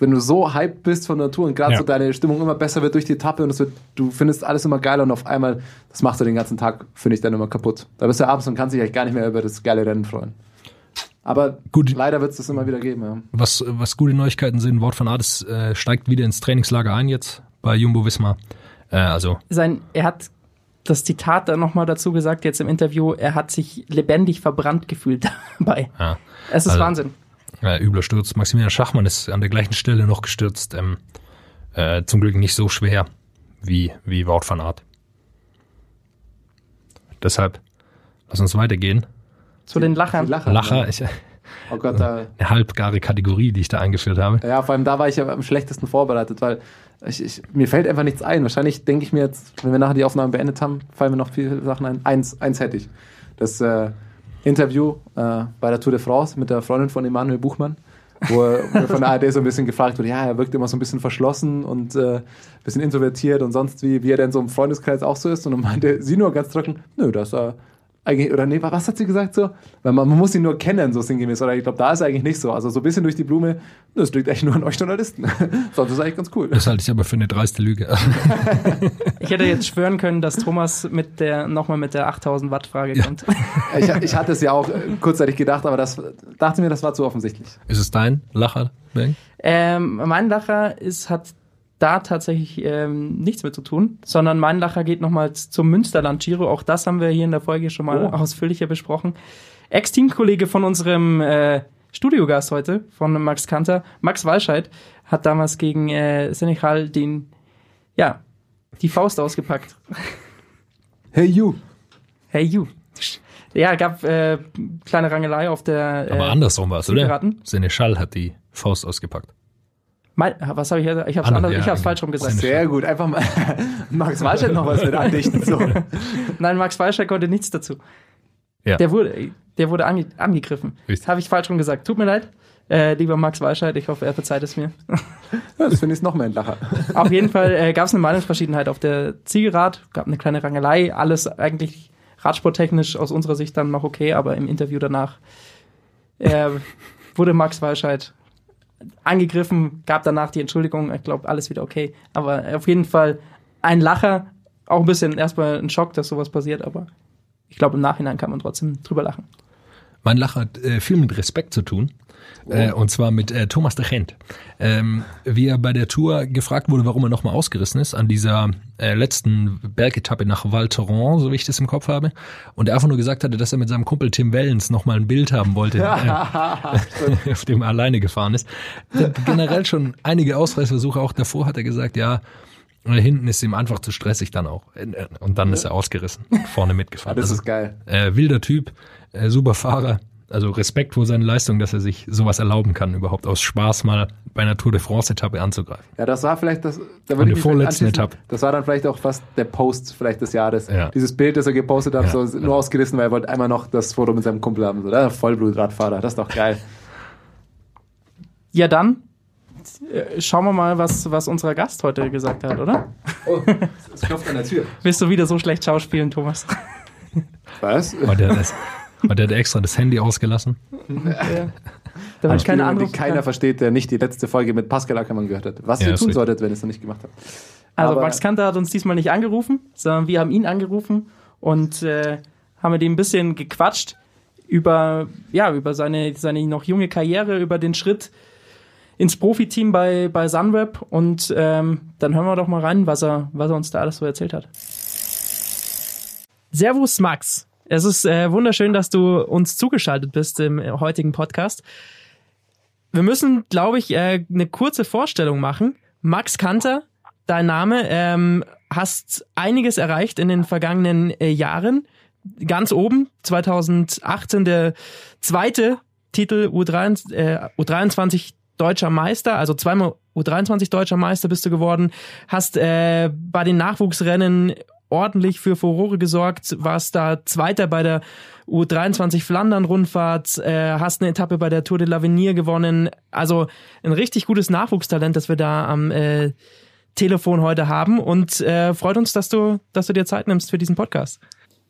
S2: wenn du so hyped bist von der Tour und gerade
S5: Ja.
S2: so deine Stimmung immer besser wird durch die Etappe und wird, du findest alles immer geiler und auf einmal, das machst du den ganzen Tag, finde ich dann immer kaputt. Da bist du abends und kannst dich eigentlich gar nicht mehr über das geile Rennen freuen. Aber
S5: Gut.
S2: leider wird es das immer wieder geben, ja.
S5: Was, was gute Neuigkeiten sind, Wort von Ades äh, steigt wieder ins Trainingslager ein jetzt bei Jumbo Visma. Äh, also
S3: Sein, er hat das Zitat dann nochmal dazu gesagt, jetzt im Interview, er hat sich lebendig verbrannt gefühlt dabei.
S5: ja,
S3: Es ist
S5: Also-
S3: Wahnsinn.
S5: äh, übler Sturz. Maximilian Schachmann ist an der gleichen Stelle noch gestürzt. Ähm, äh, zum Glück nicht so schwer wie, wie Wout van Aert. Deshalb, lass uns weitergehen.
S3: Zu den Lachern.
S2: Lacher.
S5: Lacher, ich,
S2: Oh Gott, da,
S5: eine halbgare Kategorie, die ich da eingeführt habe.
S2: ja, vor allem da war ich ja am schlechtesten vorbereitet, weil ich, ich, mir fällt einfach nichts ein. Wahrscheinlich denke ich mir jetzt, wenn wir nachher die Aufnahme beendet haben, fallen mir noch viele Sachen ein. Eins, eins hätte ich. Das äh, Interview äh, bei der Tour de France mit der Freundin von Emanuel Buchmann, wo, er- von der ARD so ein bisschen gefragt wurde, ja, er wirkt immer so ein bisschen verschlossen und äh, ein bisschen introvertiert und sonst wie, wie er denn so im Freundeskreis auch so ist. Und dann meinte sie nur ganz trocken, nö, das ist eigentlich, oder nee, was hat sie gesagt so? Weil man, man muss ihn nur kennen, so sinngemäß. Oder ich glaube, da ist eigentlich nicht so. Also so ein bisschen durch die Blume, das liegt echt nur an euch Journalisten. Sonst ist eigentlich ganz cool.
S5: Das halte ich aber für eine dreiste Lüge.
S3: Ich hätte jetzt schwören können, dass Thomas mit der nochmal mit der 8000 Watt Frage
S5: Ja.
S3: kommt.
S2: Ich, ich hatte es ja auch äh, kurzzeitig gedacht, aber das dachte mir, das war zu offensichtlich.
S5: Ist es dein Lacher, Ben?
S3: Ähm, mein Lacher ist, hat da tatsächlich ähm, nichts mit zu tun, sondern mein Lacher geht nochmals zum Münsterland Giro. Auch das haben wir hier in der Folge schon mal
S2: Oh.
S3: ausführlicher besprochen. Ex-Teamkollege von unserem äh, Studiogast heute, von Max Kanter, Max Walscheid, hat damals gegen äh, Senegal den, ja, die Faust ausgepackt.
S2: Hey you.
S3: Hey you. Ja, gab äh, kleine Rangelei auf der.
S5: Aber
S3: äh,
S5: andersrum war es, oder? Seneschall hat die Faust ausgepackt.
S3: Mein, was habe ich? jetzt- Ich habe anders,
S5: ja,
S3: hab's
S5: genau.
S3: falsch rum gesagt.
S2: Sehr gut. Einfach mal Max Walscheid noch was mit andichten. So.
S3: Nein, Max Walscheid konnte nichts dazu.
S5: Ja.
S3: Der wurde, der wurde ange angegriffen. Habe ich falsch rum gesagt. Tut mir leid, äh, lieber Max Walscheid. Ich hoffe, er verzeiht es mir.
S2: Ja, das finde ich noch mehr ein Lacher.
S3: auf jeden Fall äh, gab es eine Meinungsverschiedenheit auf der Zielgerad. Gab eine kleine Rangelei. Alles eigentlich radsporttechnisch aus unserer Sicht dann noch okay, aber im Interview danach äh, wurde Max Walscheid angegriffen, gab danach die Entschuldigung. Ich glaube, alles wieder okay. Aber auf jeden Fall ein Lacher. Auch ein bisschen erstmal ein Schock, dass sowas passiert, aber ich glaube, im Nachhinein kann man trotzdem drüber lachen.
S5: Mein Lacher hat äh, viel mit Respekt zu tun. Äh, und zwar mit äh, Thomas de Gent. Ähm, wie er bei der Tour gefragt wurde, warum er nochmal ausgerissen ist, an dieser äh, letzten Bergetappe nach Val Thorens, so wie ich das im Kopf habe. Und er einfach nur gesagt hatte, dass er mit seinem Kumpel Tim Wellens nochmal ein Bild haben wollte, äh, auf dem er alleine gefahren ist. Generell schon einige Ausreißversuche, auch davor hat er gesagt, ja, äh, hinten ist ihm einfach zu stressig dann auch. Äh, Und dann ist er ausgerissen, vorne mitgefahren.
S2: Das
S5: Also,
S2: ist geil.
S5: äh, wilder Typ, äh, super Fahrer. Also Respekt vor seiner Leistung, dass er sich sowas erlauben kann, überhaupt aus Spaß mal bei einer Tour de France-Etappe anzugreifen.
S2: Ja, das war vielleicht das. Da würde
S5: der
S2: ich
S5: vorletzten. Etappe.
S2: Das war dann vielleicht auch fast der Post vielleicht des Jahres.
S5: Ja.
S2: Dieses Bild, das er gepostet hat,
S5: Ja.
S2: so nur ausgerissen, weil er wollte einmal noch das Foto mit seinem Kumpel haben. So, der Vollblutradfahrer, das ist doch geil.
S3: Ja, dann äh, schauen wir mal, was, was unser Gast heute gesagt hat, oder?
S2: Oh, es klopft an der Tür.
S3: Willst du wieder so schlecht schauspielen, Thomas?
S2: Was?
S5: Der, hat das, aber der hat extra das Handy ausgelassen.
S3: ja. Damit keine
S2: Spielungen,
S3: andere.
S2: die keiner versteht, der nicht die letzte Folge mit Pascal Ackermann gehört hat. Was
S5: Ja,
S2: ihr tun solltet, wenn ihr es noch nicht gemacht habt.
S3: Also
S2: Aber-
S3: Max Kanter hat uns diesmal nicht angerufen, sondern wir haben ihn angerufen und äh, haben mit ihm ein bisschen gequatscht über, ja, über seine, seine noch junge Karriere, über den Schritt ins Profiteam bei, bei Sunweb und ähm, dann hören wir doch mal rein, was er, was er uns da alles so erzählt hat. Servus Max. Es ist äh, wunderschön, dass du uns zugeschaltet bist im heutigen Podcast. Wir müssen, glaube ich, äh, eine kurze Vorstellung machen. Max Kanter, dein Name, ähm, hast einiges erreicht in den vergangenen äh, Jahren. Ganz oben, 2018 der zweite Titel U23, äh, U23 deutscher Meister, also zweimal U23 deutscher Meister bist du geworden, hast äh, bei den Nachwuchsrennen ordentlich für Furore gesorgt, warst da Zweiter bei der U23 Flandern-Rundfahrt, äh, hast eine Etappe bei der Tour de l'Avenir gewonnen. Also ein richtig gutes Nachwuchstalent, das wir da am äh, Telefon heute haben und äh, freut uns, dass du, dass du dir Zeit nimmst für diesen Podcast.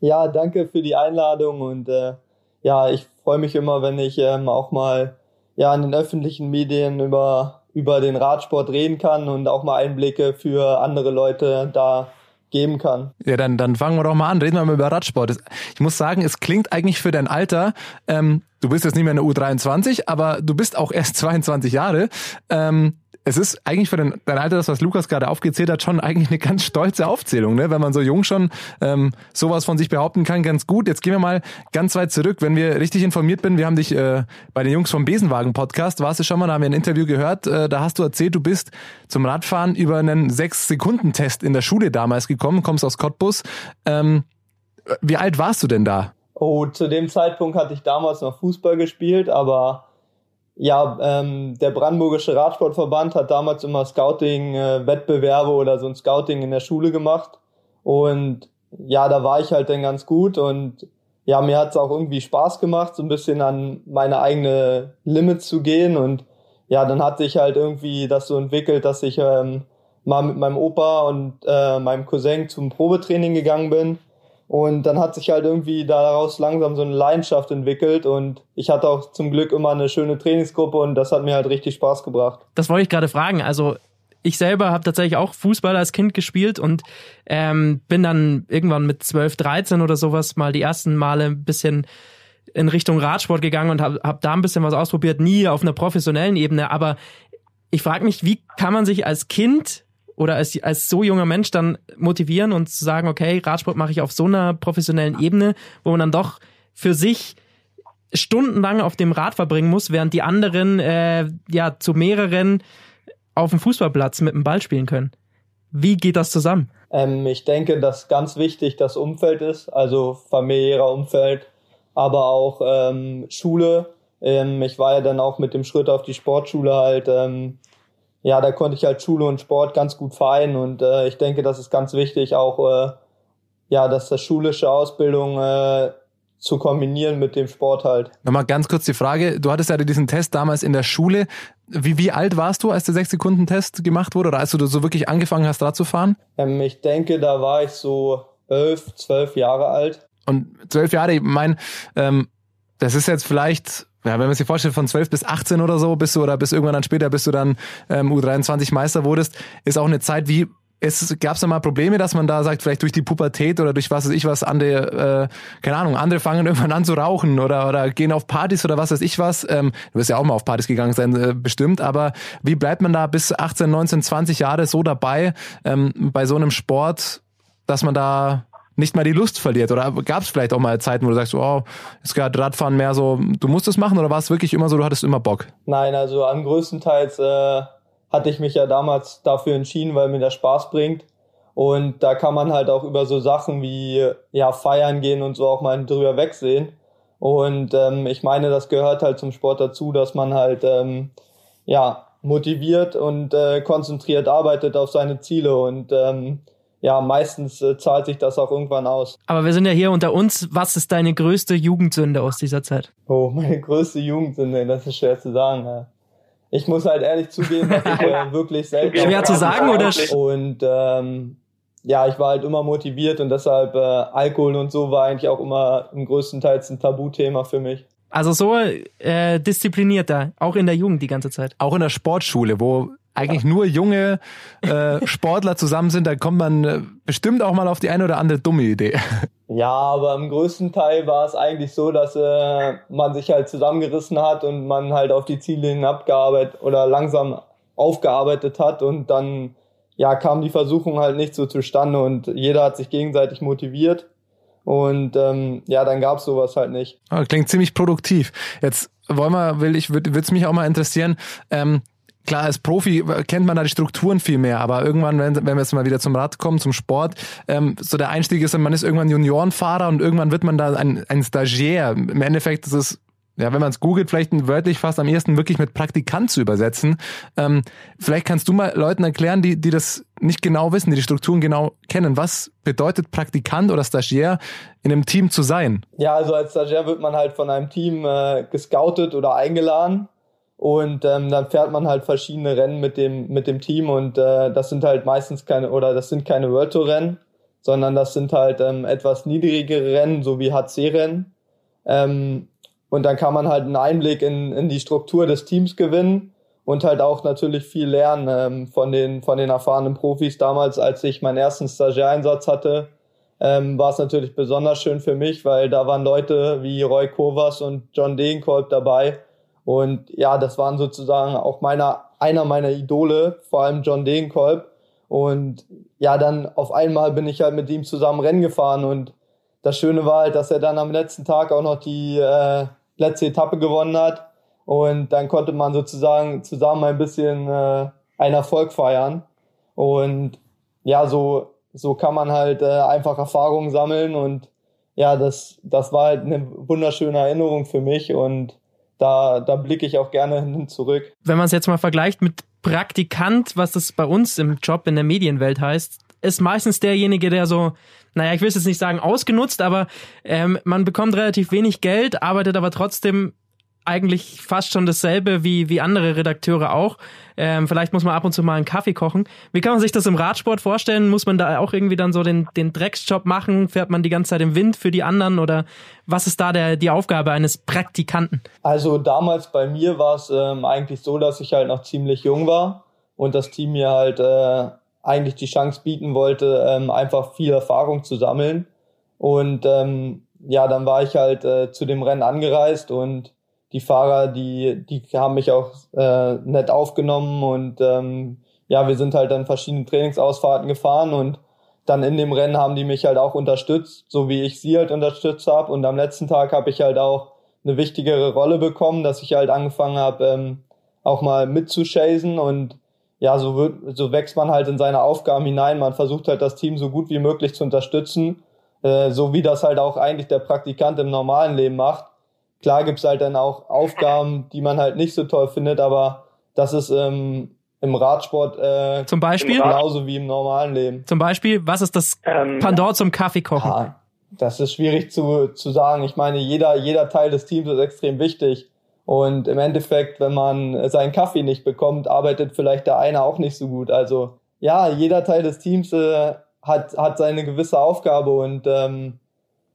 S4: Ja, danke für die Einladung und äh, ja, ich freue mich immer, wenn ich ähm, auch mal ja in den öffentlichen Medien über über den Radsport reden kann und auch mal Einblicke für andere Leute da geben kann.
S2: Ja, dann, dann fangen wir doch mal an. Reden wir mal über Radsport. Ich muss sagen, es klingt eigentlich für dein Alter, ähm, du bist jetzt nicht mehr in der U23, aber du bist auch erst 22 Jahre. Ähm, es ist eigentlich für dein, dein Alter, das was Lukas gerade aufgezählt hat, schon eigentlich eine ganz stolze Aufzählung, ne? wenn man so jung schon ähm, sowas von sich behaupten kann, ganz gut. Jetzt gehen wir mal ganz weit zurück. Wenn wir richtig informiert bin, wir haben dich äh, bei den Jungs vom Besenwagen-Podcast, warst du schon mal, da haben wir ein Interview gehört, äh, da hast du erzählt, du bist zum Radfahren über einen 6-Sekunden-Test in der Schule damals gekommen, kommst aus Cottbus. Ähm, Wie alt warst du denn da?
S4: Oh, zu dem Zeitpunkt hatte ich damals noch Fußball gespielt, aber ja, ähm, der Brandenburgische Radsportverband hat damals immer Scouting-Wettbewerbe oder so ein Scouting in der Schule gemacht. Und ja, da war ich halt dann ganz gut und ja, mir hat's auch irgendwie Spaß gemacht, so ein bisschen an meine eigene Limit zu gehen. Und ja, dann hat sich halt irgendwie das so entwickelt, dass ich ähm, mal mit meinem Opa und äh, meinem Cousin zum Probetraining gegangen bin und dann hat sich halt irgendwie daraus langsam so eine Leidenschaft entwickelt und ich hatte auch zum Glück immer eine schöne Trainingsgruppe und das hat mir halt richtig Spaß gebracht.
S3: Das wollte ich gerade fragen. Also ich selber habe tatsächlich auch Fußball als Kind gespielt und ähm, bin dann irgendwann mit 12, 13 oder sowas mal die ersten Male ein bisschen in Richtung Radsport gegangen und habe hab da ein bisschen was ausprobiert, nie auf einer professionellen Ebene. Aber ich frage mich, wie kann man sich als Kind oder als, als so junger Mensch dann motivieren und zu sagen, okay, Radsport mache ich auf so einer professionellen Ebene, wo man dann doch für sich stundenlang auf dem Rad verbringen muss, während die anderen äh, ja zu mehreren auf dem Fußballplatz mit dem Ball spielen können. Wie geht das zusammen?
S4: Ähm, ich denke, dass ganz wichtig das Umfeld ist, also familiärer Umfeld, aber auch ähm, Schule. Ähm, ich war ja dann auch mit dem Schritt auf die Sportschule halt ähm, ja, da konnte ich halt Schule und Sport ganz gut vereinen und äh, ich denke, das ist ganz wichtig, auch äh, ja, dass das schulische Ausbildung äh, zu kombinieren mit dem Sport halt.
S2: Nochmal ganz kurz die Frage, du hattest ja diesen Test damals in der Schule. Wie, wie alt warst du, als der 6-Sekunden-Test gemacht wurde oder als du so wirklich angefangen hast, Rad zu fahren?
S4: Ähm, ich denke, da war ich so elf, zwölf Jahre alt.
S2: Und zwölf Jahre, ich meine, ähm, das ist jetzt vielleicht ja, wenn man sich vorstellt, von 12 bis 18 oder so bist du, oder bis irgendwann dann später, bis du dann ähm, U23 Meister wurdest, ist auch eine Zeit wie, es gab es mal Probleme, dass man da sagt, vielleicht durch die Pubertät oder durch was weiß ich was, andere, äh, keine Ahnung, andere fangen irgendwann an zu rauchen oder, oder gehen auf Partys oder was weiß ich was. Ähm, du wirst ja auch mal auf Partys gegangen sein, äh, bestimmt, aber wie bleibt man da bis 18, 19, 20 Jahre so dabei ähm, bei so einem Sport, dass man da nicht mal die Lust verliert? Oder gab es vielleicht auch mal Zeiten, wo du sagst, oh, ist gerade Radfahren mehr so, du musst es machen oder war es wirklich immer so, du hattest immer Bock?
S4: Nein, also am größtenteils äh, hatte ich mich ja damals dafür entschieden, weil mir das Spaß bringt. Und da kann man halt auch über so Sachen wie ja feiern gehen und so auch mal drüber wegsehen. Und ähm, ich meine, das gehört halt zum Sport dazu, dass man halt ähm, ja motiviert und äh, konzentriert arbeitet auf seine Ziele und ähm, ja, meistens äh, zahlt sich das auch irgendwann aus.
S3: Aber wir sind ja hier unter uns. Was ist deine größte Jugendsünde aus dieser Zeit?
S4: Oh, meine größte Jugendsünde, das ist schwer zu sagen. Ja. Ich muss halt ehrlich zugeben, dass ich äh, wirklich selten.
S3: Schwer zu sagen oder?
S4: Und ähm, ja, ich war halt immer motiviert und deshalb äh, Alkohol und so war eigentlich auch immer im größten Teil ein Tabuthema für mich.
S3: Also so äh, disziplinierter, auch in der Jugend die ganze Zeit.
S2: Auch in der Sportschule, wo eigentlich nur junge äh, Sportler zusammen sind, da kommt man äh, bestimmt auch mal auf die eine oder andere dumme Idee.
S4: Ja, aber im größten Teil war es eigentlich so, dass äh, man sich halt zusammengerissen hat und man halt auf die Ziele hinabgearbeitet oder langsam aufgearbeitet hat und dann ja kam die Versuchung halt nicht so zustande und jeder hat sich gegenseitig motiviert und ähm, ja, dann gab's sowas halt nicht.
S2: Ah, klingt ziemlich produktiv. Jetzt wollen wir, will ich, würde es mich auch mal interessieren. Ähm, klar, als Profi kennt man da die Strukturen viel mehr, aber irgendwann, wenn, wenn wir jetzt mal wieder zum Rad kommen, zum Sport, ähm, so der Einstieg ist, man ist irgendwann Juniorenfahrer und irgendwann wird man da ein, ein Stagiaire. Im Endeffekt ist es ja, wenn man es googelt, vielleicht wörtlich fast am ehesten wirklich mit Praktikant zu übersetzen. Ähm, vielleicht kannst du mal Leuten erklären, die, die das nicht genau wissen, die die Strukturen genau kennen. Was bedeutet Praktikant oder Stagiaire in einem Team zu sein?
S4: Ja, also als Stagiaire wird man halt von einem Team äh, gescoutet oder eingeladen und ähm, dann fährt man halt verschiedene Rennen mit dem mit dem Team und äh, das sind halt meistens keine oder das sind keine World Tour Rennen, sondern das sind halt ähm, etwas niedrigere Rennen, so wie HC Rennen. Ähm, und dann kann man halt einen Einblick in, in die Struktur des Teams gewinnen und halt auch natürlich viel lernen ähm, von den von den erfahrenen Profis. Damals, als ich meinen ersten Stagiaireinsatz hatte, ähm, war es natürlich besonders schön für mich, weil da waren Leute wie Roy Kovas und John Degenkolb dabei und ja, das waren sozusagen auch meiner, einer meiner Idole, vor allem John Degenkolb. Und ja, dann auf einmal bin ich halt mit ihm zusammen Rennen gefahren. Und das Schöne war halt, dass er dann am letzten Tag auch noch die äh, letzte Etappe gewonnen hat. Und dann konnte man sozusagen zusammen ein bisschen äh, einen Erfolg feiern. Und ja, so so kann man halt äh, einfach Erfahrungen sammeln. Und ja, das, das war halt eine wunderschöne Erinnerung für mich. Und da, da blicke ich auch gerne hin zurück.
S3: Wenn man es jetzt mal vergleicht mit Praktikant, was das bei uns im Job in der Medienwelt heißt, ist meistens derjenige, der so, naja, ich will es jetzt nicht sagen ausgenutzt, aber ähm, man bekommt relativ wenig Geld, arbeitet aber trotzdem eigentlich fast schon dasselbe wie, wie andere Redakteure auch. Ähm, vielleicht muss man ab und zu mal einen Kaffee kochen. Wie kann man sich das im Radsport vorstellen? Muss man da auch irgendwie dann so den, den Drecksjob machen? Fährt man die ganze Zeit im Wind für die anderen? Oder was ist da der, die Aufgabe eines Praktikanten?
S4: Also damals bei mir war es ähm, eigentlich so, dass ich halt noch ziemlich jung war und das Team mir halt äh, eigentlich die Chance bieten wollte, ähm, einfach viel Erfahrung zu sammeln. Und ähm, ja, dann war ich halt äh, zu dem Rennen angereist und die Fahrer, die, die haben mich auch äh, nett aufgenommen und ähm, ja, wir sind halt dann verschiedene Trainingsausfahrten gefahren und dann in dem Rennen haben die mich halt auch unterstützt, so wie ich sie halt unterstützt habe. Und am letzten Tag habe ich halt auch eine wichtigere Rolle bekommen, dass ich halt angefangen habe, ähm, auch mal mitzuchasen und ja, so, wird, so wächst man halt in seine Aufgaben hinein. Man versucht halt das Team so gut wie möglich zu unterstützen, äh, so wie das halt auch eigentlich der Praktikant im normalen Leben macht. Klar gibt's halt dann auch Aufgaben, die man halt nicht so toll findet, aber das ist ähm, im Radsport äh,
S3: zum Beispiel
S4: genauso wie im normalen Leben.
S3: Zum Beispiel, was ist das ähm, Pendant zum Kaffeekochen?
S4: Ja, das ist schwierig zu, zu sagen. Ich meine, jeder, jeder Teil des Teams ist extrem wichtig. Und im Endeffekt, wenn man seinen Kaffee nicht bekommt, arbeitet vielleicht der eine auch nicht so gut. Also ja, jeder Teil des Teams äh, hat, hat seine gewisse Aufgabe und ähm,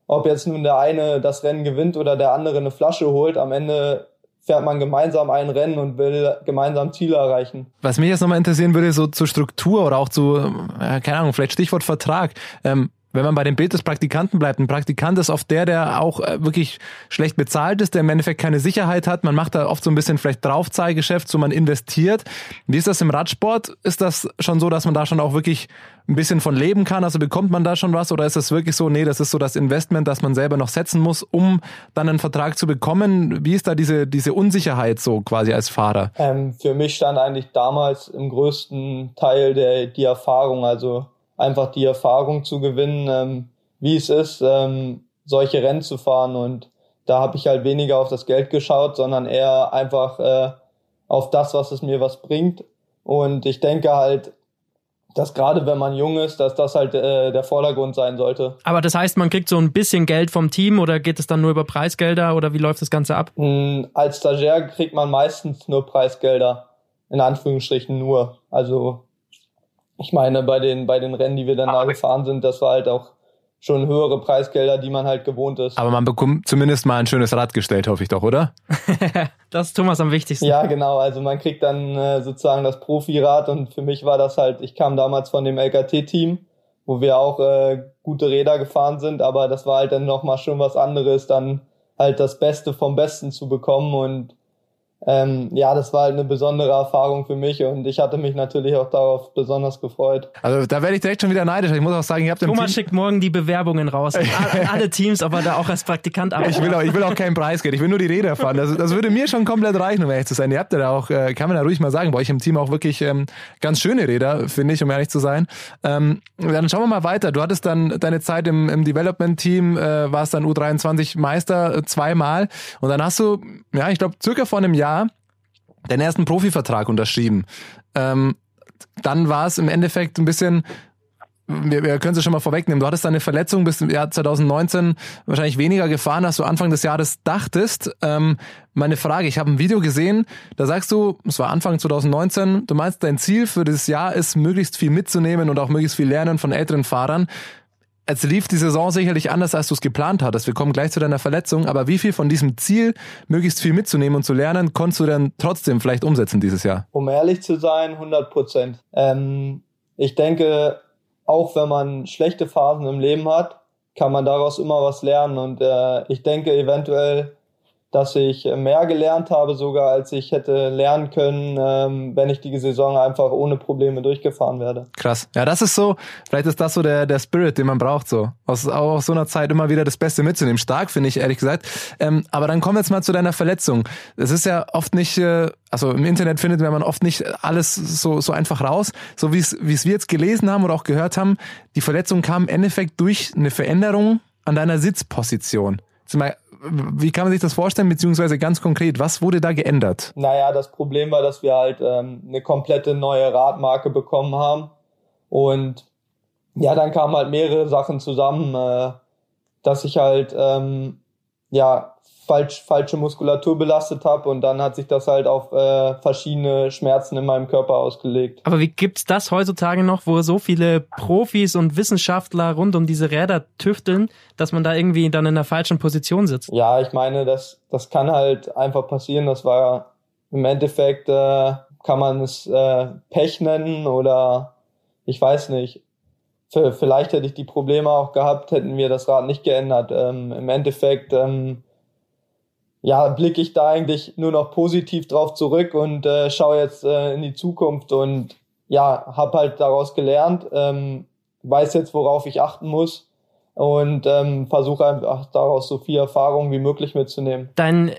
S4: ob jetzt nun der eine das Rennen gewinnt oder der andere eine Flasche holt, am Ende fährt man gemeinsam ein Rennen und will gemeinsam Ziele erreichen.
S2: Was mich jetzt nochmal interessieren würde, so zur Struktur oder auch zu, äh, keine Ahnung, vielleicht Stichwort Vertrag. Ähm, wenn man bei dem Bild des Praktikanten bleibt, ein Praktikant ist oft der, der auch äh, wirklich schlecht bezahlt ist, der im Endeffekt keine Sicherheit hat. Man macht da oft so ein bisschen vielleicht Draufzahlgeschäft, so man investiert. Wie ist das im Radsport? Ist das schon so, dass man da schon auch wirklich ein bisschen von leben kann? Also bekommt man da schon was oder ist das wirklich so, nee, das ist so das Investment, das man selber noch setzen muss, um dann einen Vertrag zu bekommen? Wie ist da diese, diese Unsicherheit so quasi als Fahrer?
S4: Ähm, für mich stand eigentlich damals im größten Teil der, die Erfahrung, also einfach die Erfahrung zu gewinnen, ähm, wie es ist, ähm, solche Rennen zu fahren. Und da habe ich halt weniger auf das Geld geschaut, sondern eher einfach äh, auf das, was es mir was bringt. Und ich denke halt, dass gerade wenn man jung ist, dass das halt äh, der Vordergrund sein sollte.
S3: Aber das heißt, man kriegt so ein bisschen Geld vom Team oder geht es dann nur über Preisgelder oder wie läuft das Ganze ab?
S4: Mm, als Stagiaire kriegt man meistens nur Preisgelder. In Anführungsstrichen nur. Also ich meine, bei den, bei den Rennen, die wir dann da gefahren sind, das war halt auch schon höhere Preisgelder, die man halt gewohnt ist.
S2: Aber man bekommt zumindest mal ein schönes Rad gestellt, hoffe ich doch, oder?
S3: das ist Thomas am wichtigsten.
S4: Ja, genau. Also man kriegt dann äh, sozusagen das Profirad und für mich war das halt, ich kam damals von dem LKT-Team, wo wir auch äh, gute Räder gefahren sind, aber das war halt dann nochmal schon was anderes, dann halt das Beste vom Besten zu bekommen und ähm, ja, das war halt eine besondere Erfahrung für mich und ich hatte mich natürlich auch darauf besonders gefreut.
S2: Also da werde ich direkt schon wieder neidisch. Ich muss auch sagen, ihr habt
S3: Thomas schickt morgen die Bewerbungen raus. An alle Teams, ob er da auch als Praktikant arbeitet.
S2: Ich will auch, ich will auch keinen Preisgeld. Ich will nur die Rede erfahren. Das, das würde mir schon komplett reichen, um ehrlich zu sein. Ihr habt ja da auch, äh, kann man ja ruhig mal sagen, bei euch im Team auch wirklich ähm, ganz schöne Räder, finde ich, um ehrlich zu sein. Ähm, dann schauen wir mal weiter. Du hattest dann deine Zeit im, im Development-Team, äh, warst dann U23 Meister äh, zweimal und dann hast du, ja, ich glaube, circa vor einem Jahr deinen ersten Profivertrag unterschrieben. Ähm, dann war es im Endeffekt ein bisschen, wir, wir können es schon mal vorwegnehmen, du hattest deine Verletzung bis im Jahr 2019 wahrscheinlich weniger gefahren, als du Anfang des Jahres dachtest. Ähm, meine Frage, ich habe ein Video gesehen, da sagst du, es war Anfang 2019, du meinst, dein Ziel für dieses Jahr ist, möglichst viel mitzunehmen und auch möglichst viel lernen von älteren Fahrern es lief die Saison sicherlich anders, als du es geplant hattest. Wir kommen gleich zu deiner Verletzung, aber wie viel von diesem Ziel, möglichst viel mitzunehmen und zu lernen, konntest du denn trotzdem vielleicht umsetzen dieses Jahr?
S4: Um ehrlich zu sein, 100 Prozent. Ähm, ich denke, auch wenn man schlechte Phasen im Leben hat, kann man daraus immer was lernen und äh, ich denke eventuell dass ich mehr gelernt habe, sogar als ich hätte lernen können, ähm, wenn ich die Saison einfach ohne Probleme durchgefahren werde.
S2: Krass. Ja, das ist so, vielleicht ist das so der, der Spirit, den man braucht, so. Aus, auch aus so einer Zeit immer wieder das Beste mitzunehmen. Stark, finde ich, ehrlich gesagt. Ähm, aber dann kommen wir jetzt mal zu deiner Verletzung. Es ist ja oft nicht, äh, also im Internet findet man oft nicht alles so, so einfach raus. So wie es, wie es wir jetzt gelesen haben oder auch gehört haben, die Verletzung kam im Endeffekt durch eine Veränderung an deiner Sitzposition. Mal, wie kann man sich das vorstellen, beziehungsweise ganz konkret, was wurde da geändert?
S4: Naja, das Problem war, dass wir halt ähm, eine komplette neue Radmarke bekommen haben. Und ja, dann kamen halt mehrere Sachen zusammen, äh, dass ich halt ähm, ja falsch, falsche Muskulatur belastet habe und dann hat sich das halt auf äh, verschiedene Schmerzen in meinem Körper ausgelegt.
S3: Aber wie gibt's das heutzutage noch, wo so viele Profis und Wissenschaftler rund um diese Räder tüfteln, dass man da irgendwie dann in der falschen Position sitzt?
S4: Ja, ich meine, das, das kann halt einfach passieren. Das war im Endeffekt, äh, kann man es äh, Pech nennen oder ich weiß nicht. Vielleicht hätte ich die Probleme auch gehabt, hätten wir das Rad nicht geändert. Ähm, Im Endeffekt ähm, ja, blicke ich da eigentlich nur noch positiv drauf zurück und äh, schaue jetzt äh, in die Zukunft und ja, habe halt daraus gelernt, ähm, weiß jetzt, worauf ich achten muss und ähm, versuche einfach daraus so viel Erfahrung wie möglich mitzunehmen.
S3: Dein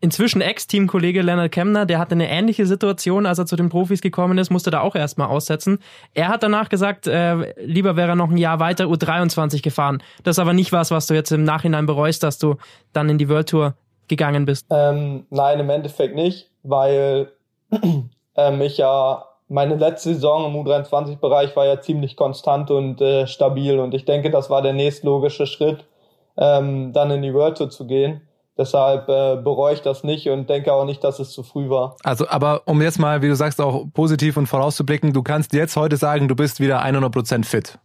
S3: inzwischen Ex-Teamkollege Leonard Kemner, der hatte eine ähnliche Situation, als er zu den Profis gekommen ist, musste da auch erstmal aussetzen. Er hat danach gesagt, äh, lieber wäre er noch ein Jahr weiter U23 gefahren. Das ist aber nicht was, was du jetzt im Nachhinein bereust, dass du dann in die World Tour gegangen bist?
S4: Ähm, nein, im Endeffekt nicht, weil ähm, ich ja meine letzte Saison im U23-Bereich war ja ziemlich konstant und äh, stabil und ich denke, das war der nächstlogische Schritt, ähm, dann in die World Tour zu gehen. Deshalb äh, bereue ich das nicht und denke auch nicht, dass es zu früh war.
S2: Also, aber um jetzt mal, wie du sagst, auch positiv und vorauszublicken, du kannst jetzt heute sagen, du bist wieder 100% fit.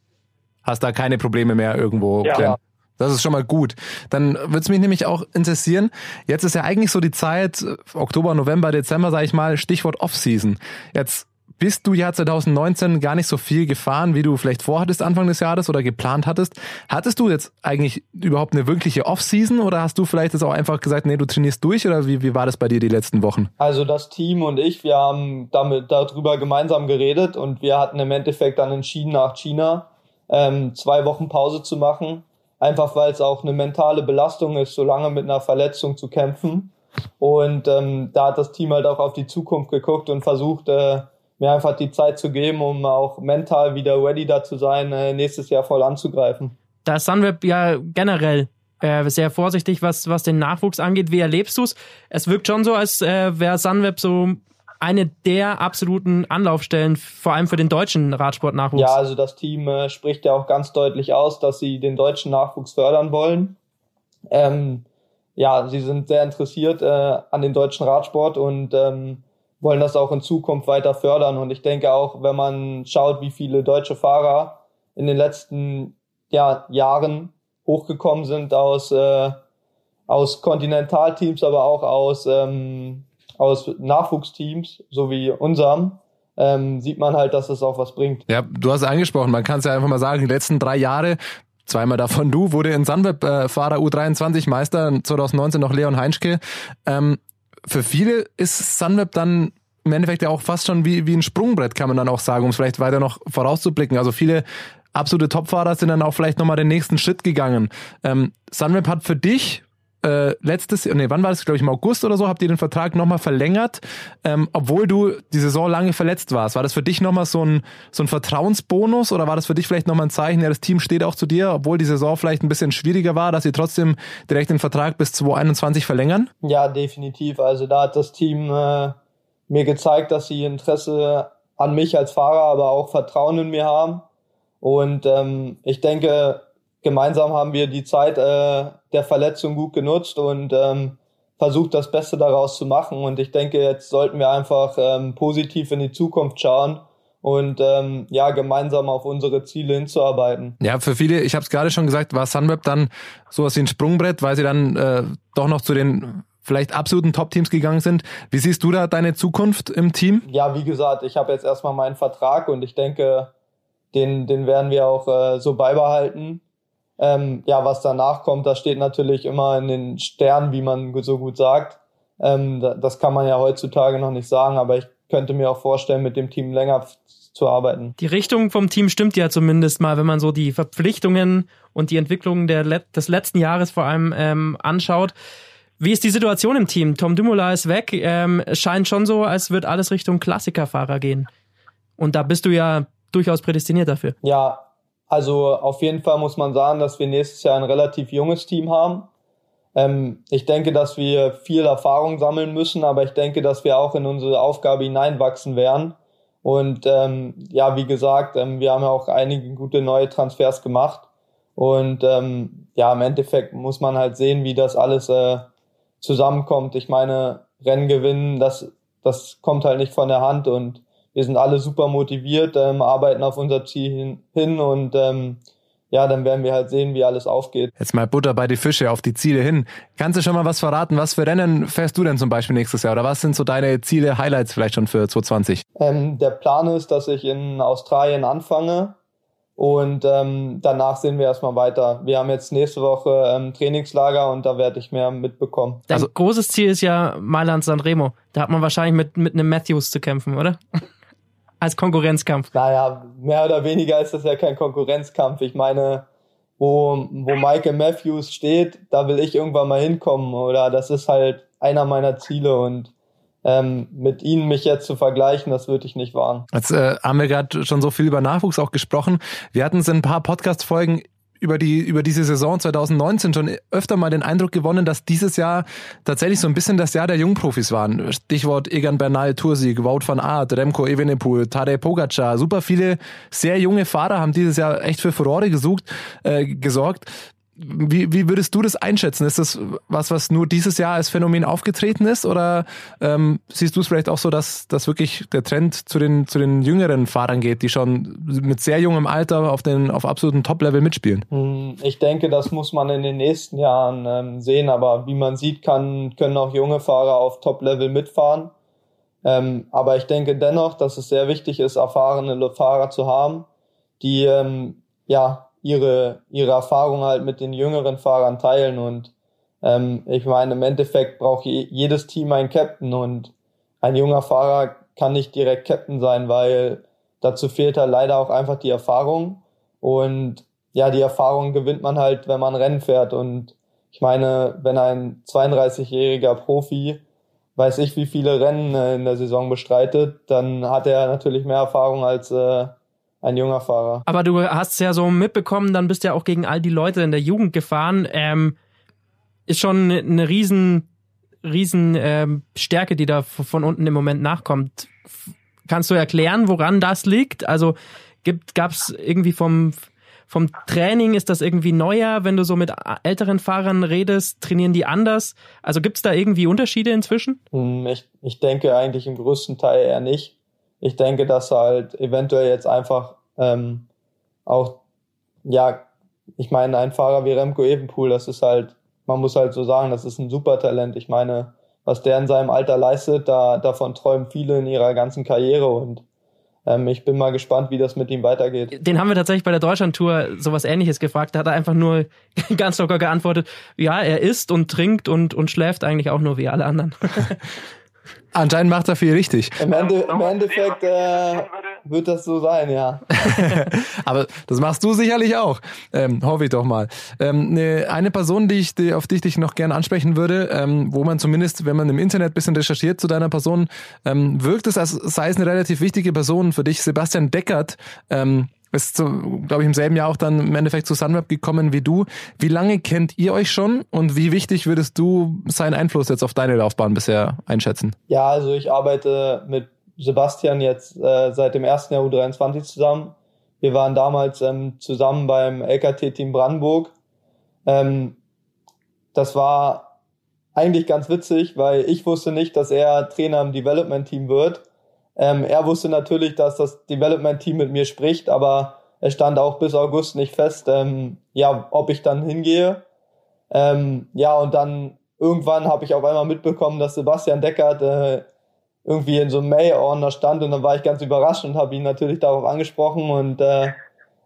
S2: Hast da keine Probleme mehr irgendwo.
S4: Ja, ja.
S2: Das ist schon mal gut. Dann würde es mich nämlich auch interessieren, jetzt ist ja eigentlich so die Zeit, Oktober, November, Dezember, sage ich mal, Stichwort Off-Season. Jetzt bist du ja 2019 gar nicht so viel gefahren, wie du vielleicht vorhattest Anfang des Jahres oder geplant hattest. Hattest du jetzt eigentlich überhaupt eine wirkliche Off-Season oder hast du vielleicht das auch einfach gesagt, nee, du trainierst durch oder wie, wie war das bei dir die letzten Wochen?
S4: Also das Team und ich, wir haben damit darüber gemeinsam geredet und wir hatten im Endeffekt dann entschieden, nach China ähm, zwei Wochen Pause zu machen einfach weil es auch eine mentale Belastung ist, so lange mit einer Verletzung zu kämpfen. Und ähm, da hat das Team halt auch auf die Zukunft geguckt und versucht, äh, mir einfach die Zeit zu geben, um auch mental wieder ready da zu sein, äh, nächstes Jahr voll anzugreifen.
S3: Da ist Sunweb ja generell äh, sehr vorsichtig, was, was den Nachwuchs angeht. Wie erlebst du es? Es wirkt schon so, als äh, wäre Sunweb so eine der absoluten Anlaufstellen, vor allem für den deutschen Radsportnachwuchs.
S4: Ja, also das Team äh, spricht ja auch ganz deutlich aus, dass sie den deutschen Nachwuchs fördern wollen. Ähm, ja, sie sind sehr interessiert äh, an den deutschen Radsport und ähm, wollen das auch in Zukunft weiter fördern. Und ich denke auch, wenn man schaut, wie viele deutsche Fahrer in den letzten ja, Jahren hochgekommen sind aus, äh, aus Kontinentalteams, aber auch aus ähm, aus Nachwuchsteams, so wie unserem, ähm, sieht man halt, dass es auch was bringt.
S2: Ja, du hast angesprochen, man kann es ja einfach mal sagen, die letzten drei Jahre Zweimal davon du, wurde in Sunweb äh, Fahrer U23 Meister, 2019 noch Leon Heinschke. Ähm, für viele ist Sunweb dann im Endeffekt ja auch fast schon wie, wie ein Sprungbrett, kann man dann auch sagen, um es vielleicht weiter noch vorauszublicken. Also viele absolute Topfahrer sind dann auch vielleicht nochmal den nächsten Schritt gegangen. Ähm, Sunweb hat für dich äh, letztes, nee, wann war das, glaube ich, im August oder so, habt ihr den Vertrag nochmal verlängert, ähm, obwohl du die Saison lange verletzt warst. War das für dich nochmal so ein, so ein Vertrauensbonus oder war das für dich vielleicht nochmal ein Zeichen, ja, das Team steht auch zu dir, obwohl die Saison vielleicht ein bisschen schwieriger war, dass sie trotzdem direkt den Vertrag bis 2021 verlängern?
S4: Ja, definitiv. Also da hat das Team äh, mir gezeigt, dass sie Interesse an mich als Fahrer, aber auch Vertrauen in mir haben. Und ähm, ich denke, gemeinsam haben wir die Zeit äh, der Verletzung gut genutzt und ähm, versucht, das Beste daraus zu machen. Und ich denke, jetzt sollten wir einfach ähm, positiv in die Zukunft schauen und ähm, ja gemeinsam auf unsere Ziele hinzuarbeiten.
S2: Ja, für viele, ich habe es gerade schon gesagt, war Sunweb dann sowas wie ein Sprungbrett, weil sie dann äh, doch noch zu den vielleicht absoluten Top-Teams gegangen sind. Wie siehst du da deine Zukunft im Team?
S4: Ja, wie gesagt, ich habe jetzt erstmal meinen Vertrag und ich denke, den, den werden wir auch äh, so beibehalten. Ähm, ja, was danach kommt, das steht natürlich immer in den Sternen, wie man so gut sagt. Ähm, das kann man ja heutzutage noch nicht sagen, aber ich könnte mir auch vorstellen, mit dem Team länger zu arbeiten.
S3: Die Richtung vom Team stimmt ja zumindest mal, wenn man so die Verpflichtungen und die Entwicklung der Let des letzten Jahres vor allem ähm, anschaut. Wie ist die Situation im Team? Tom Dumoulin ist weg. Ähm, scheint schon so, als wird alles Richtung Klassikerfahrer gehen. Und da bist du ja durchaus prädestiniert dafür.
S4: Ja, also auf jeden Fall muss man sagen, dass wir nächstes Jahr ein relativ junges Team haben. Ähm, ich denke, dass wir viel Erfahrung sammeln müssen, aber ich denke, dass wir auch in unsere Aufgabe hineinwachsen werden. Und ähm, ja, wie gesagt, ähm, wir haben ja auch einige gute neue Transfers gemacht. Und ähm, ja, im Endeffekt muss man halt sehen, wie das alles äh, zusammenkommt. Ich meine, Rennen gewinnen, das, das kommt halt nicht von der Hand und wir sind alle super motiviert, ähm, arbeiten auf unser Ziel hin, hin und ähm, ja, dann werden wir halt sehen, wie alles aufgeht.
S2: Jetzt mal Butter bei die Fische auf die Ziele hin. Kannst du schon mal was verraten? Was für Rennen fährst du denn zum Beispiel nächstes Jahr? Oder was sind so deine Ziele, Highlights vielleicht schon für 2020?
S4: Ähm, der Plan ist, dass ich in Australien anfange und ähm, danach sehen wir erstmal weiter. Wir haben jetzt nächste Woche ähm, Trainingslager und da werde ich mehr mitbekommen.
S3: Dein also, großes Ziel ist ja Mailand Sanremo. Da hat man wahrscheinlich mit, mit einem Matthews zu kämpfen, oder? Als Konkurrenzkampf.
S4: Naja, mehr oder weniger ist das ja kein Konkurrenzkampf. Ich meine, wo, wo Michael Matthews steht, da will ich irgendwann mal hinkommen. Oder das ist halt einer meiner Ziele und ähm, mit ihnen mich jetzt zu vergleichen, das würde ich nicht wagen.
S2: Jetzt äh, haben wir gerade schon so viel über Nachwuchs auch gesprochen. Wir hatten es in ein paar Podcast-Folgen über die über diese Saison 2019 schon öfter mal den Eindruck gewonnen, dass dieses Jahr tatsächlich so ein bisschen das Jahr der Jungprofis waren. Stichwort Egan Bernal, Toursig, Wout van Aert, Remco Evenepoel, Tadej Pogacar. Super viele sehr junge Fahrer haben dieses Jahr echt für Furore gesucht, äh, gesorgt. Wie, wie würdest du das einschätzen? Ist das was, was nur dieses Jahr als Phänomen aufgetreten ist? Oder ähm, siehst du es vielleicht auch so, dass, dass wirklich der Trend zu den, zu den jüngeren Fahrern geht, die schon mit sehr jungem Alter auf, den, auf absoluten Top-Level mitspielen?
S4: Hm, ich denke, das muss man in den nächsten Jahren ähm, sehen. Aber wie man sieht, kann, können auch junge Fahrer auf Top-Level mitfahren. Ähm, aber ich denke dennoch, dass es sehr wichtig ist, erfahrene Fahrer zu haben, die ähm, ja ihre, ihre Erfahrung halt mit den jüngeren Fahrern teilen. Und ähm, ich meine, im Endeffekt braucht je, jedes Team einen Captain und ein junger Fahrer kann nicht direkt Captain sein, weil dazu fehlt halt leider auch einfach die Erfahrung. Und ja, die Erfahrung gewinnt man halt, wenn man Rennen fährt. Und ich meine, wenn ein 32-jähriger Profi weiß ich, wie viele Rennen in der Saison bestreitet, dann hat er natürlich mehr Erfahrung als äh, ein junger Fahrer.
S3: Aber du hast es ja so mitbekommen, dann bist du ja auch gegen all die Leute in der Jugend gefahren. Ähm, ist schon eine riesen, riesen ähm, Stärke, die da von unten im Moment nachkommt. Kannst du erklären, woran das liegt? Also gab es irgendwie vom, vom Training, ist das irgendwie neuer? Wenn du so mit älteren Fahrern redest, trainieren die anders? Also gibt es da irgendwie Unterschiede inzwischen?
S4: Hm, ich, ich denke eigentlich im größten Teil eher nicht ich denke, dass halt eventuell jetzt einfach ähm, auch, ja, ich meine, ein Fahrer wie Remco Evenpool, das ist halt, man muss halt so sagen, das ist ein super Talent. Ich meine, was der in seinem Alter leistet, da, davon träumen viele in ihrer ganzen Karriere und ähm, ich bin mal gespannt, wie das mit ihm weitergeht.
S3: Den haben wir tatsächlich bei der Deutschlandtour sowas ähnliches gefragt. Da hat er einfach nur ganz locker geantwortet, ja, er isst und trinkt und, und schläft eigentlich auch nur wie alle anderen.
S2: Anscheinend macht er viel richtig.
S4: Im, Ende, im Endeffekt äh, wird das so sein, ja.
S2: Aber das machst du sicherlich auch. Ähm, hoffe ich doch mal. Ähm, ne, eine Person, die ich, die, auf die ich dich noch gerne ansprechen würde, ähm, wo man zumindest, wenn man im Internet ein bisschen recherchiert zu deiner Person, ähm, wirkt es, als sei es eine relativ wichtige Person für dich. Sebastian Deckert ähm, ist, glaube ich, im selben Jahr auch dann im Endeffekt zu Sunweb gekommen wie du. Wie lange kennt ihr euch schon und wie wichtig würdest du seinen Einfluss jetzt auf deine Laufbahn bisher einschätzen?
S4: Ja, also ich arbeite mit Sebastian jetzt äh, seit dem ersten Jahr U23 zusammen. Wir waren damals ähm, zusammen beim LKT-Team Brandenburg. Ähm, das war eigentlich ganz witzig, weil ich wusste nicht, dass er Trainer im Development-Team wird. Ähm, er wusste natürlich, dass das Development-Team mit mir spricht, aber es stand auch bis August nicht fest, ähm, ja, ob ich dann hingehe. Ähm, ja, und dann irgendwann habe ich auf einmal mitbekommen, dass Sebastian Deckert äh, irgendwie in so einem Mail-Ordner stand und dann war ich ganz überrascht und habe ihn natürlich darauf angesprochen und äh,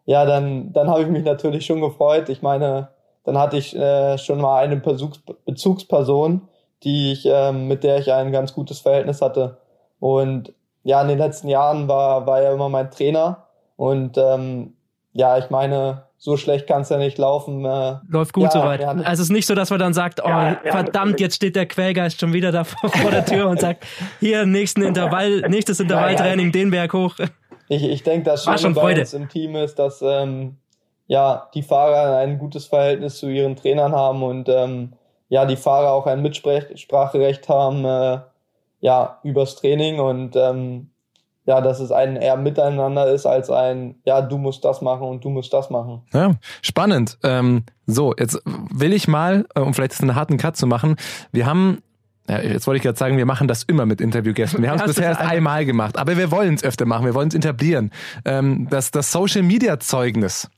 S4: ja, dann, dann habe ich mich natürlich schon gefreut. Ich meine, dann hatte ich äh, schon mal eine Bezugs Bezugsperson, die ich, äh, mit der ich ein ganz gutes Verhältnis hatte. Und ja, in den letzten Jahren war, war er immer mein Trainer. Und ähm, ja, ich meine, so schlecht kann es ja nicht laufen. Äh,
S3: Läuft gut ja, soweit. Ja, also es ist nicht so, dass man dann sagt, oh, ja, verdammt, jetzt steht der Quellgeist schon wieder da vor, der Tür und sagt, hier, nächsten Intervall, nächstes Intervalltraining, den Berg hoch.
S4: Ich, ich denke, das Schöne bei uns im Team ist, dass ähm, ja, die Fahrer ein gutes Verhältnis zu ihren Trainern haben und ähm, ja, die Fahrer auch ein Mitspracherecht haben, äh, ja, übers Training und ähm, ja, dass es ein eher Miteinander ist als ein, ja, du musst das machen und du musst das machen.
S2: Ja, spannend. Ähm, so, jetzt will ich mal, äh, um vielleicht einen harten Cut zu machen, wir haben ja, jetzt wollte ich gerade sagen, wir machen das immer mit Interviewgästen. Wir haben es bisher erst einmal gemacht, aber wir wollen es öfter machen, wir wollen es etablieren. Ähm, das, das Social Media Zeugnis.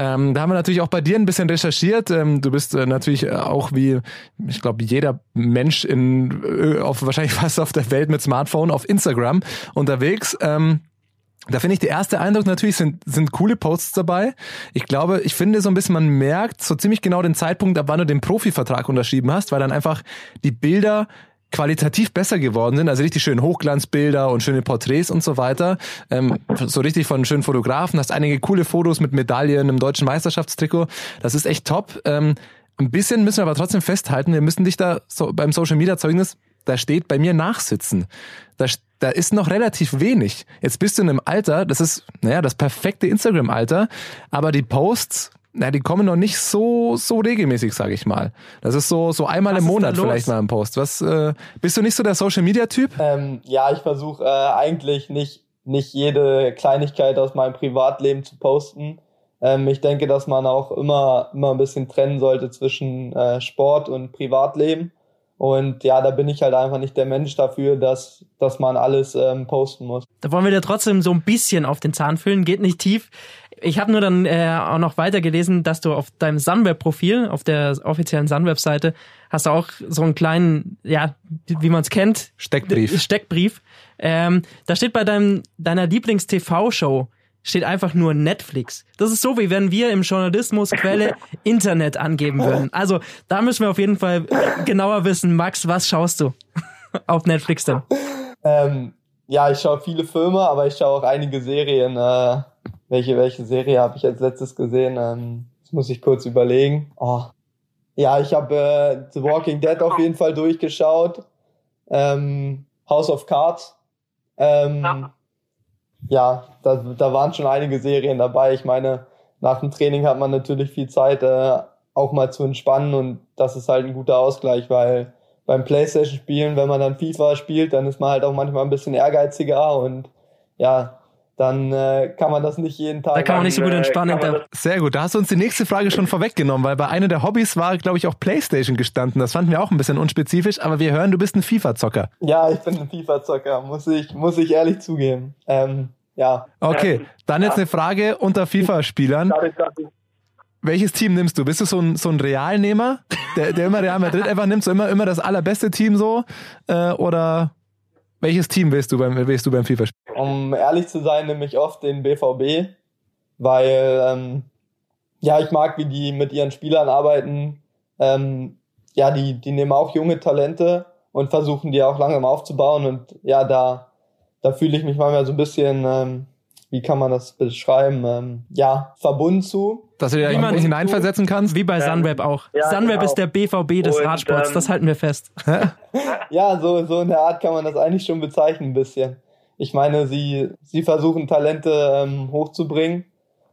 S2: Ähm, da haben wir natürlich auch bei dir ein bisschen recherchiert. Ähm, du bist äh, natürlich auch wie, ich glaube, jeder Mensch in, äh, auf, wahrscheinlich fast auf der Welt mit Smartphone auf Instagram unterwegs. Ähm, da finde ich, der erste Eindruck natürlich sind, sind coole Posts dabei. Ich glaube, ich finde so ein bisschen, man merkt so ziemlich genau den Zeitpunkt, ab wann du den Profivertrag unterschrieben hast, weil dann einfach die Bilder qualitativ besser geworden sind, also richtig schön Hochglanzbilder und schöne Porträts und so weiter. Ähm, so richtig von schönen Fotografen, hast einige coole Fotos mit Medaillen im deutschen Meisterschaftstrikot. Das ist echt top. Ähm, ein bisschen müssen wir aber trotzdem festhalten, wir müssen dich da so beim Social Media Zeugnis, da steht bei mir Nachsitzen. Da, da ist noch relativ wenig. Jetzt bist du in einem Alter, das ist, naja, das perfekte Instagram-Alter, aber die Posts, na, die kommen noch nicht so so regelmäßig, sage ich mal. Das ist so so einmal Was im Monat vielleicht mal ein Post. Was äh, bist du nicht so der Social Media Typ?
S4: Ähm, ja, ich versuche äh, eigentlich nicht nicht jede Kleinigkeit aus meinem Privatleben zu posten. Ähm, ich denke, dass man auch immer immer ein bisschen trennen sollte zwischen äh, Sport und Privatleben. Und ja, da bin ich halt einfach nicht der Mensch dafür, dass, dass man alles ähm, posten muss.
S3: Da wollen wir dir trotzdem so ein bisschen auf den Zahn füllen, geht nicht tief. Ich habe nur dann äh, auch noch weiter gelesen, dass du auf deinem Sunweb-Profil, auf der offiziellen Sunweb-Seite, hast du auch so einen kleinen, ja, wie man es kennt,
S2: Steckbrief.
S3: Steckbrief. Ähm, da steht bei deinem, deiner Lieblings-TV-Show, steht einfach nur Netflix. Das ist so, wie wenn wir im Journalismus Quelle Internet angeben würden. Also da müssen wir auf jeden Fall genauer wissen. Max, was schaust du auf Netflix denn?
S4: Ähm, ja, ich schaue viele Filme, aber ich schaue auch einige Serien. Äh, welche, welche Serie habe ich als letztes gesehen? Ähm, das muss ich kurz überlegen. Oh. Ja, ich habe äh, The Walking Dead auf jeden Fall durchgeschaut. Ähm, House of Cards. Ähm, ja ja, da, da waren schon einige Serien dabei. Ich meine, nach dem Training hat man natürlich viel Zeit, äh, auch mal zu entspannen und das ist halt ein guter Ausgleich, weil beim Playstation-Spielen, wenn man dann FIFA spielt, dann ist man halt auch manchmal ein bisschen ehrgeiziger und ja, dann äh, kann man das nicht jeden Tag.
S3: Da kann man nicht so gut entspannen.
S2: Äh, Sehr gut. Da hast du uns die nächste Frage schon vorweggenommen, weil bei einer der Hobbys war, glaube ich, auch Playstation gestanden. Das fanden wir auch ein bisschen unspezifisch, aber wir hören, du bist ein FIFA-Zocker.
S4: Ja, ich bin ein FIFA-Zocker, muss ich, muss ich ehrlich zugeben. Ähm, ja.
S2: Okay, dann jetzt eine Frage unter FIFA-Spielern. Welches Team nimmst du? Bist du so ein, so ein Realnehmer, der, der immer Real Madrid einfach nimmt, so immer, immer das allerbeste Team so? Äh, oder welches Team willst du beim, willst du beim FIFA spielen?
S4: Um ehrlich zu sein, nehme ich oft den BVB, weil ähm, ja, ich mag, wie die mit ihren Spielern arbeiten. Ähm, ja, die, die nehmen auch junge Talente und versuchen die auch langsam aufzubauen und ja, da da fühle ich mich manchmal so ein bisschen, ähm, wie kann man das beschreiben, ähm, ja, verbunden zu.
S2: Dass du dir da hineinversetzen kannst?
S3: Wie bei Sunweb auch. Ja, Sunweb genau. ist der BVB des und, Radsports, ähm, das halten wir fest.
S4: ja, so, so in der Art kann man das eigentlich schon bezeichnen ein bisschen. Ich meine, sie, sie versuchen Talente ähm, hochzubringen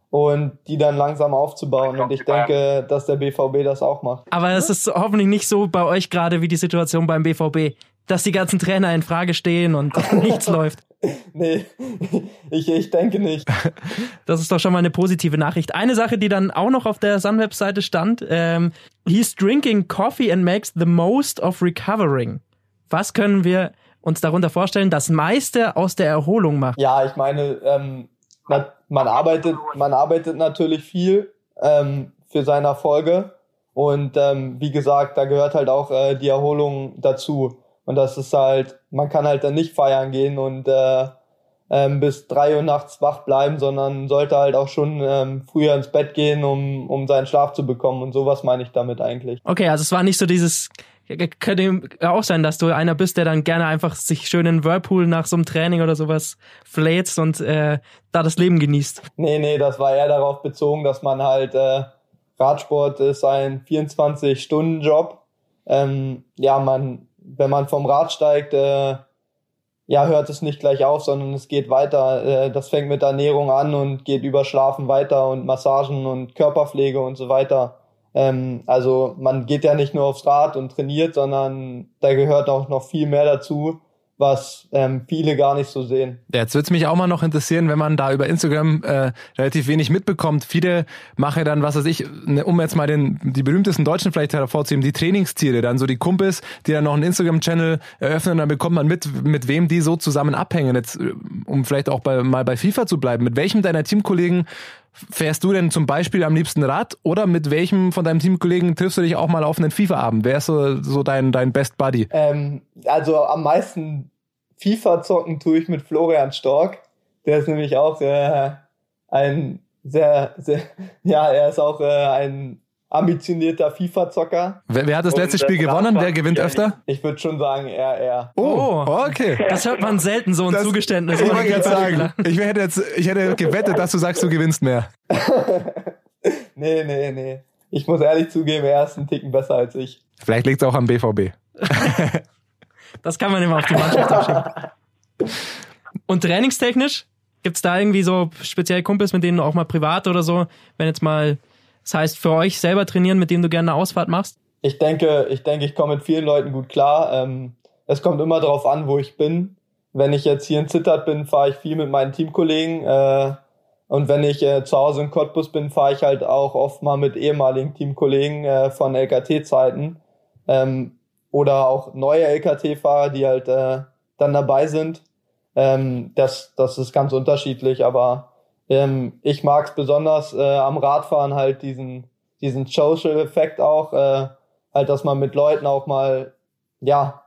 S4: und die dann langsam aufzubauen. Und ich denke, dass der BVB das auch macht.
S3: Aber es ist hoffentlich nicht so bei euch gerade wie die Situation beim BVB dass die ganzen Trainer in Frage stehen und nichts läuft.
S4: Nee, ich, ich denke nicht.
S3: Das ist doch schon mal eine positive Nachricht. Eine Sache, die dann auch noch auf der Sun-Webseite stand, ähm, he's drinking coffee and makes the most of recovering. Was können wir uns darunter vorstellen? Das meiste aus der Erholung machen.
S4: Ja, ich meine, ähm, man arbeitet, man arbeitet natürlich viel ähm, für seine Erfolge. Und ähm, wie gesagt, da gehört halt auch äh, die Erholung dazu. Und das ist halt, man kann halt dann nicht feiern gehen und äh, ähm, bis drei Uhr nachts wach bleiben, sondern sollte halt auch schon ähm, früher ins Bett gehen, um, um seinen Schlaf zu bekommen. Und sowas meine ich damit eigentlich.
S3: Okay, also es war nicht so dieses, könnte auch sein, dass du einer bist, der dann gerne einfach sich schön in Whirlpool nach so einem Training oder sowas flätst und äh, da das Leben genießt.
S4: Nee, nee, das war eher darauf bezogen, dass man halt, äh, Radsport ist ein 24-Stunden-Job. Ähm, ja, man wenn man vom Rad steigt, äh, ja, hört es nicht gleich auf, sondern es geht weiter. Äh, das fängt mit Ernährung an und geht über Schlafen weiter und Massagen und Körperpflege und so weiter. Ähm, also man geht ja nicht nur aufs Rad und trainiert, sondern da gehört auch noch viel mehr dazu was ähm, viele gar nicht so sehen.
S2: Jetzt würde mich auch mal noch interessieren, wenn man da über Instagram äh, relativ wenig mitbekommt. Viele machen dann, was weiß ich, ne, um jetzt mal den die berühmtesten Deutschen vielleicht hervorzuheben, die Trainingsziele, dann so die Kumpels, die dann noch einen Instagram-Channel eröffnen, dann bekommt man mit, mit wem die so zusammen abhängen. Jetzt, äh, um vielleicht auch bei, mal bei FIFA zu bleiben. Mit welchem deiner Teamkollegen Fährst du denn zum Beispiel am liebsten Rad oder mit welchem von deinem Teamkollegen triffst du dich auch mal auf einen FIFA-Abend? Wer ist so, so dein, dein Best Buddy?
S4: Ähm, also am meisten FIFA zocken tue ich mit Florian Stork. Der ist nämlich auch äh, ein sehr, sehr, ja, er ist auch äh, ein ambitionierter FIFA-Zocker.
S2: Wer, wer, hat das letzte Spiel gewonnen? Wer gewinnt öfter?
S4: Ich, ich würde schon sagen, er, er.
S3: Oh, okay. Das hört man selten, so ein das, Zugeständnis.
S2: Ich wollte jetzt sagen, ich hätte, jetzt, ich hätte gewettet, dass du sagst, du gewinnst mehr.
S4: nee, nee, nee. Ich muss ehrlich zugeben, er ist einen Ticken besser als ich.
S2: Vielleicht liegt es auch am BVB.
S3: das kann man immer auf die Mannschaft abschieben. Und trainingstechnisch? Gibt's da irgendwie so spezielle Kumpels, mit denen du auch mal privat oder so, wenn jetzt mal das heißt, für euch selber trainieren, mit dem du gerne eine Ausfahrt machst?
S4: Ich denke, ich denke, ich komme mit vielen Leuten gut klar. Ähm, es kommt immer darauf an, wo ich bin. Wenn ich jetzt hier in Zittert bin, fahre ich viel mit meinen Teamkollegen. Äh, und wenn ich äh, zu Hause in Cottbus bin, fahre ich halt auch oft mal mit ehemaligen Teamkollegen äh, von LKT-Zeiten. Ähm, oder auch neue LKT-Fahrer, die halt dann dabei sind. Ähm, das, das ist ganz unterschiedlich, aber ähm, ich mag es besonders äh, am Radfahren halt diesen, diesen Social-Effekt auch, äh, halt, dass man mit Leuten auch mal, ja,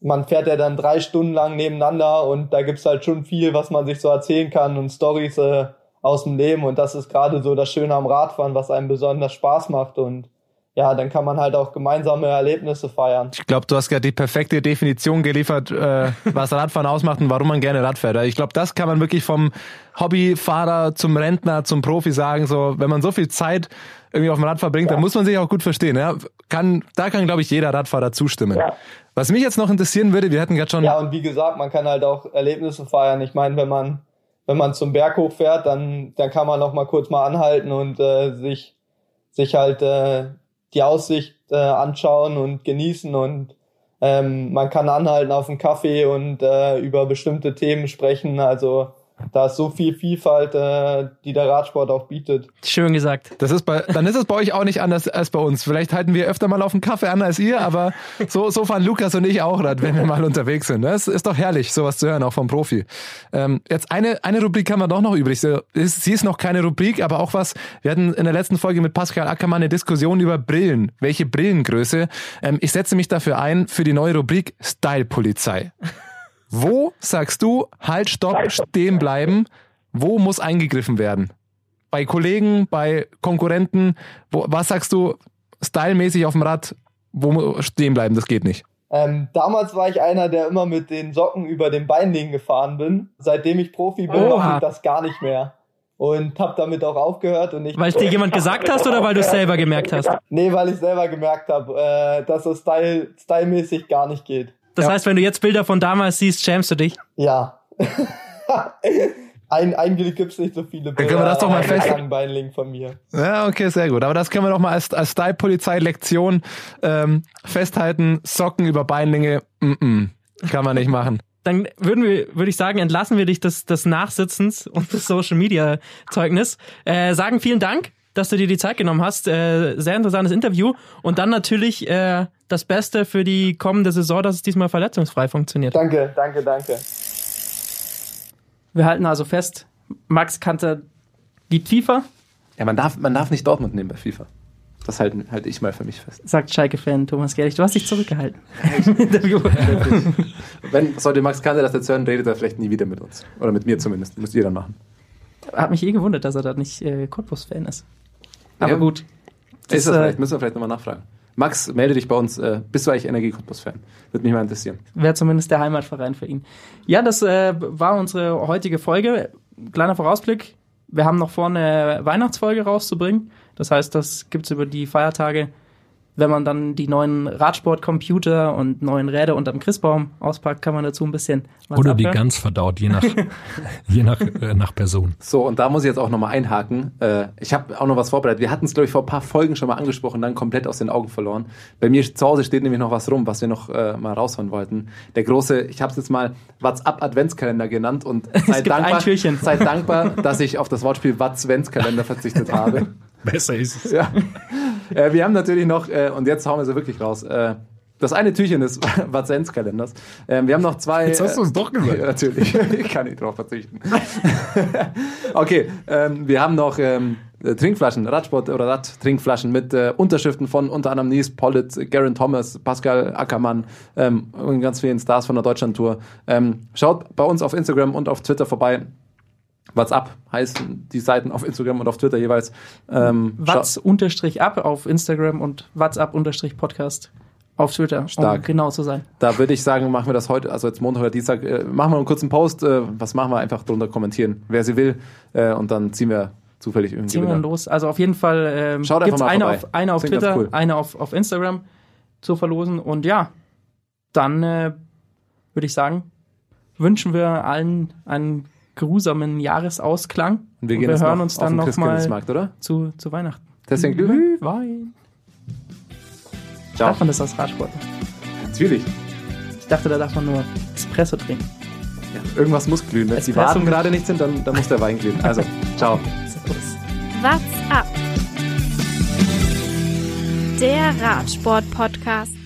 S4: man fährt ja dann drei Stunden lang nebeneinander und da gibt's halt schon viel, was man sich so erzählen kann und Stories äh, aus dem Leben. Und das ist gerade so das Schöne am Radfahren, was einem besonders Spaß macht und ja, dann kann man halt auch gemeinsame Erlebnisse feiern.
S2: Ich glaube, du hast gerade die perfekte Definition geliefert, äh, was Radfahren ausmacht und warum man gerne Rad fährt. Ich glaube, das kann man wirklich vom Hobbyfahrer zum Rentner, zum Profi sagen. So, wenn man so viel Zeit irgendwie auf dem Rad verbringt, ja. dann muss man sich auch gut verstehen. Ja? Kann, da kann, glaube ich, jeder Radfahrer zustimmen. Ja. Was mich jetzt noch interessieren würde, wir hatten gerade schon.
S4: Ja, und wie gesagt, man kann halt auch Erlebnisse feiern. Ich meine, wenn man wenn man zum Berg hochfährt, dann dann kann man noch mal kurz mal anhalten und äh, sich sich halt äh, die Aussicht äh, anschauen und genießen und ähm, man kann anhalten auf einen Kaffee und äh, über bestimmte Themen sprechen. Also da ist so viel Vielfalt, äh, die der Radsport auch bietet.
S3: Schön gesagt.
S2: Das ist bei, dann ist es bei euch auch nicht anders als bei uns. Vielleicht halten wir öfter mal auf einen Kaffee an als ihr, aber so, so fahren Lukas und ich auch Rad, wenn wir mal unterwegs sind. Das ist doch herrlich, sowas zu hören, auch vom Profi. Ähm, jetzt eine, eine Rubrik haben wir doch noch übrig. Sie ist noch keine Rubrik, aber auch was. Wir hatten in der letzten Folge mit Pascal Ackermann eine Diskussion über Brillen. Welche Brillengröße? Ähm, ich setze mich dafür ein für die neue Rubrik Style Polizei. Wo sagst du, halt, stopp, stehen bleiben? Wo muss eingegriffen werden? Bei Kollegen, bei Konkurrenten? Wo, was sagst du, stylmäßig auf dem Rad? Wo stehen bleiben? Das geht nicht.
S4: Ähm, damals war ich einer, der immer mit den Socken über den Beinlingen gefahren bin. Seitdem ich Profi bin, mache ich das gar nicht mehr. Und hab damit auch aufgehört. Und ich
S3: weil es dir jemand gesagt hast oder weil du es selber gemerkt hast?
S4: Nee, weil ich selber gemerkt habe, äh, dass es style, stylmäßig gar nicht geht.
S3: Das ja. heißt, wenn du jetzt Bilder von damals siehst, schämst du dich?
S4: Ja. Ein, eigentlich gibt es nicht so viele
S2: Bilder. Dann können wir das doch mal fest.
S4: von mir.
S2: Ja, okay, sehr gut. Aber das können wir doch mal als, als Style-Polizei-Lektion ähm, festhalten. Socken über Beinlinge, mm -mm, kann man nicht machen.
S3: Dann würden wir, würde ich sagen, entlassen wir dich des, des Nachsitzens und des Social Media Zeugnis. Äh, sagen vielen Dank dass du dir die Zeit genommen hast. Äh, sehr interessantes Interview. Und dann natürlich äh, das Beste für die kommende Saison, dass es diesmal verletzungsfrei funktioniert.
S4: Danke, danke, danke.
S3: Wir halten also fest, Max Kanter liebt FIFA.
S2: Ja, man darf, man darf nicht Dortmund nehmen bei FIFA. Das halte halt ich mal für mich fest.
S3: Sagt Schalke-Fan Thomas Gerlich. Du hast dich zurückgehalten.
S2: Wenn, sollte Max Kanter das jetzt hören, redet er vielleicht nie wieder mit uns. Oder mit mir zumindest. Müsst ihr dann machen.
S3: Hat mich eh gewundert, dass er da nicht äh, Cottbus-Fan ist. Aber ja. gut.
S2: Das, ist das vielleicht, äh, müssen wir vielleicht nochmal nachfragen. Max, melde dich bei uns. Äh, bist du eigentlich Energie Cottbus-Fan? Würde mich mal interessieren.
S3: Wäre zumindest der Heimatverein für ihn. Ja, das äh, war unsere heutige Folge. Kleiner Vorausblick. Wir haben noch vor, eine Weihnachtsfolge rauszubringen. Das heißt, das gibt es über die Feiertage wenn man dann die neuen Radsportcomputer und neuen Räder unterm Christbaum auspackt, kann man dazu ein bisschen was
S5: Oder die
S3: abhören.
S5: ganz verdaut, je nach, je nach, äh, nach Person.
S2: So, und da muss ich jetzt auch nochmal einhaken. Äh, ich habe auch noch was vorbereitet. Wir hatten es, glaube ich, vor ein paar Folgen schon mal angesprochen, dann komplett aus den Augen verloren. Bei mir zu Hause steht nämlich noch was rum, was wir noch äh, mal raushauen wollten. Der große, ich habe es jetzt mal WhatsApp Adventskalender genannt und
S3: ein
S2: dankbar, seid dankbar, dass ich auf das Wortspiel Watzventskalender verzichtet habe.
S5: Besser ist es.
S2: Ja. Äh, wir haben natürlich noch, äh, und jetzt hauen wir sie wirklich raus, äh, das eine Türchen des Watzenskalenders. Ähm, wir haben noch zwei.
S5: Jetzt hast du es doch gesagt.
S2: Ja, natürlich, ich kann nicht drauf verzichten. okay, ähm, wir haben noch ähm, äh, Trinkflaschen, Radsport- oder Radtrinkflaschen mit äh, Unterschriften von unter anderem Nies Pollitt, Garen Thomas, Pascal Ackermann ähm, und ganz vielen Stars von der Deutschlandtour. Ähm, schaut bei uns auf Instagram und auf Twitter vorbei. WhatsApp heißen die Seiten auf Instagram und auf Twitter jeweils. Ähm,
S3: ab auf Instagram und WhatsApp unterstrich Podcast auf Twitter,
S2: Stark.
S3: um genau zu sein.
S2: Da würde ich sagen, machen wir das heute, also jetzt Montag oder Dienstag, äh, machen wir einen kurzen Post. Äh, was machen wir? Einfach drunter kommentieren, wer sie will. Äh, und dann ziehen wir zufällig irgendwie.
S3: Ziehen wir dann los. Also auf jeden Fall ähm,
S2: einfach mal
S3: eine auf, eine auf
S2: Klingt
S3: Twitter,
S2: cool.
S3: eine auf, auf Instagram zu verlosen. Und ja, dann äh, würde ich sagen, wünschen wir allen einen geruhsamen Jahresausklang.
S2: Und wir gehen jetzt
S3: hören
S2: noch
S3: uns
S2: auf
S3: dann
S2: den
S3: noch mal
S2: Christkindlesmarkt, oder?
S3: zu, zu Weihnachten.
S2: Deswegen Glühwein?
S3: Wein.
S2: Ciao.
S3: Darf man das als Radsport?
S2: Natürlich.
S3: Ich dachte, da darf man nur Espresso trinken.
S2: Ja, irgendwas muss glühen. Wenn die
S3: Espresso
S2: Waden gerade nicht sind, dann, dann muss der Wein glühen. Also, ciao.
S1: What's up? Der Radsport-Podcast.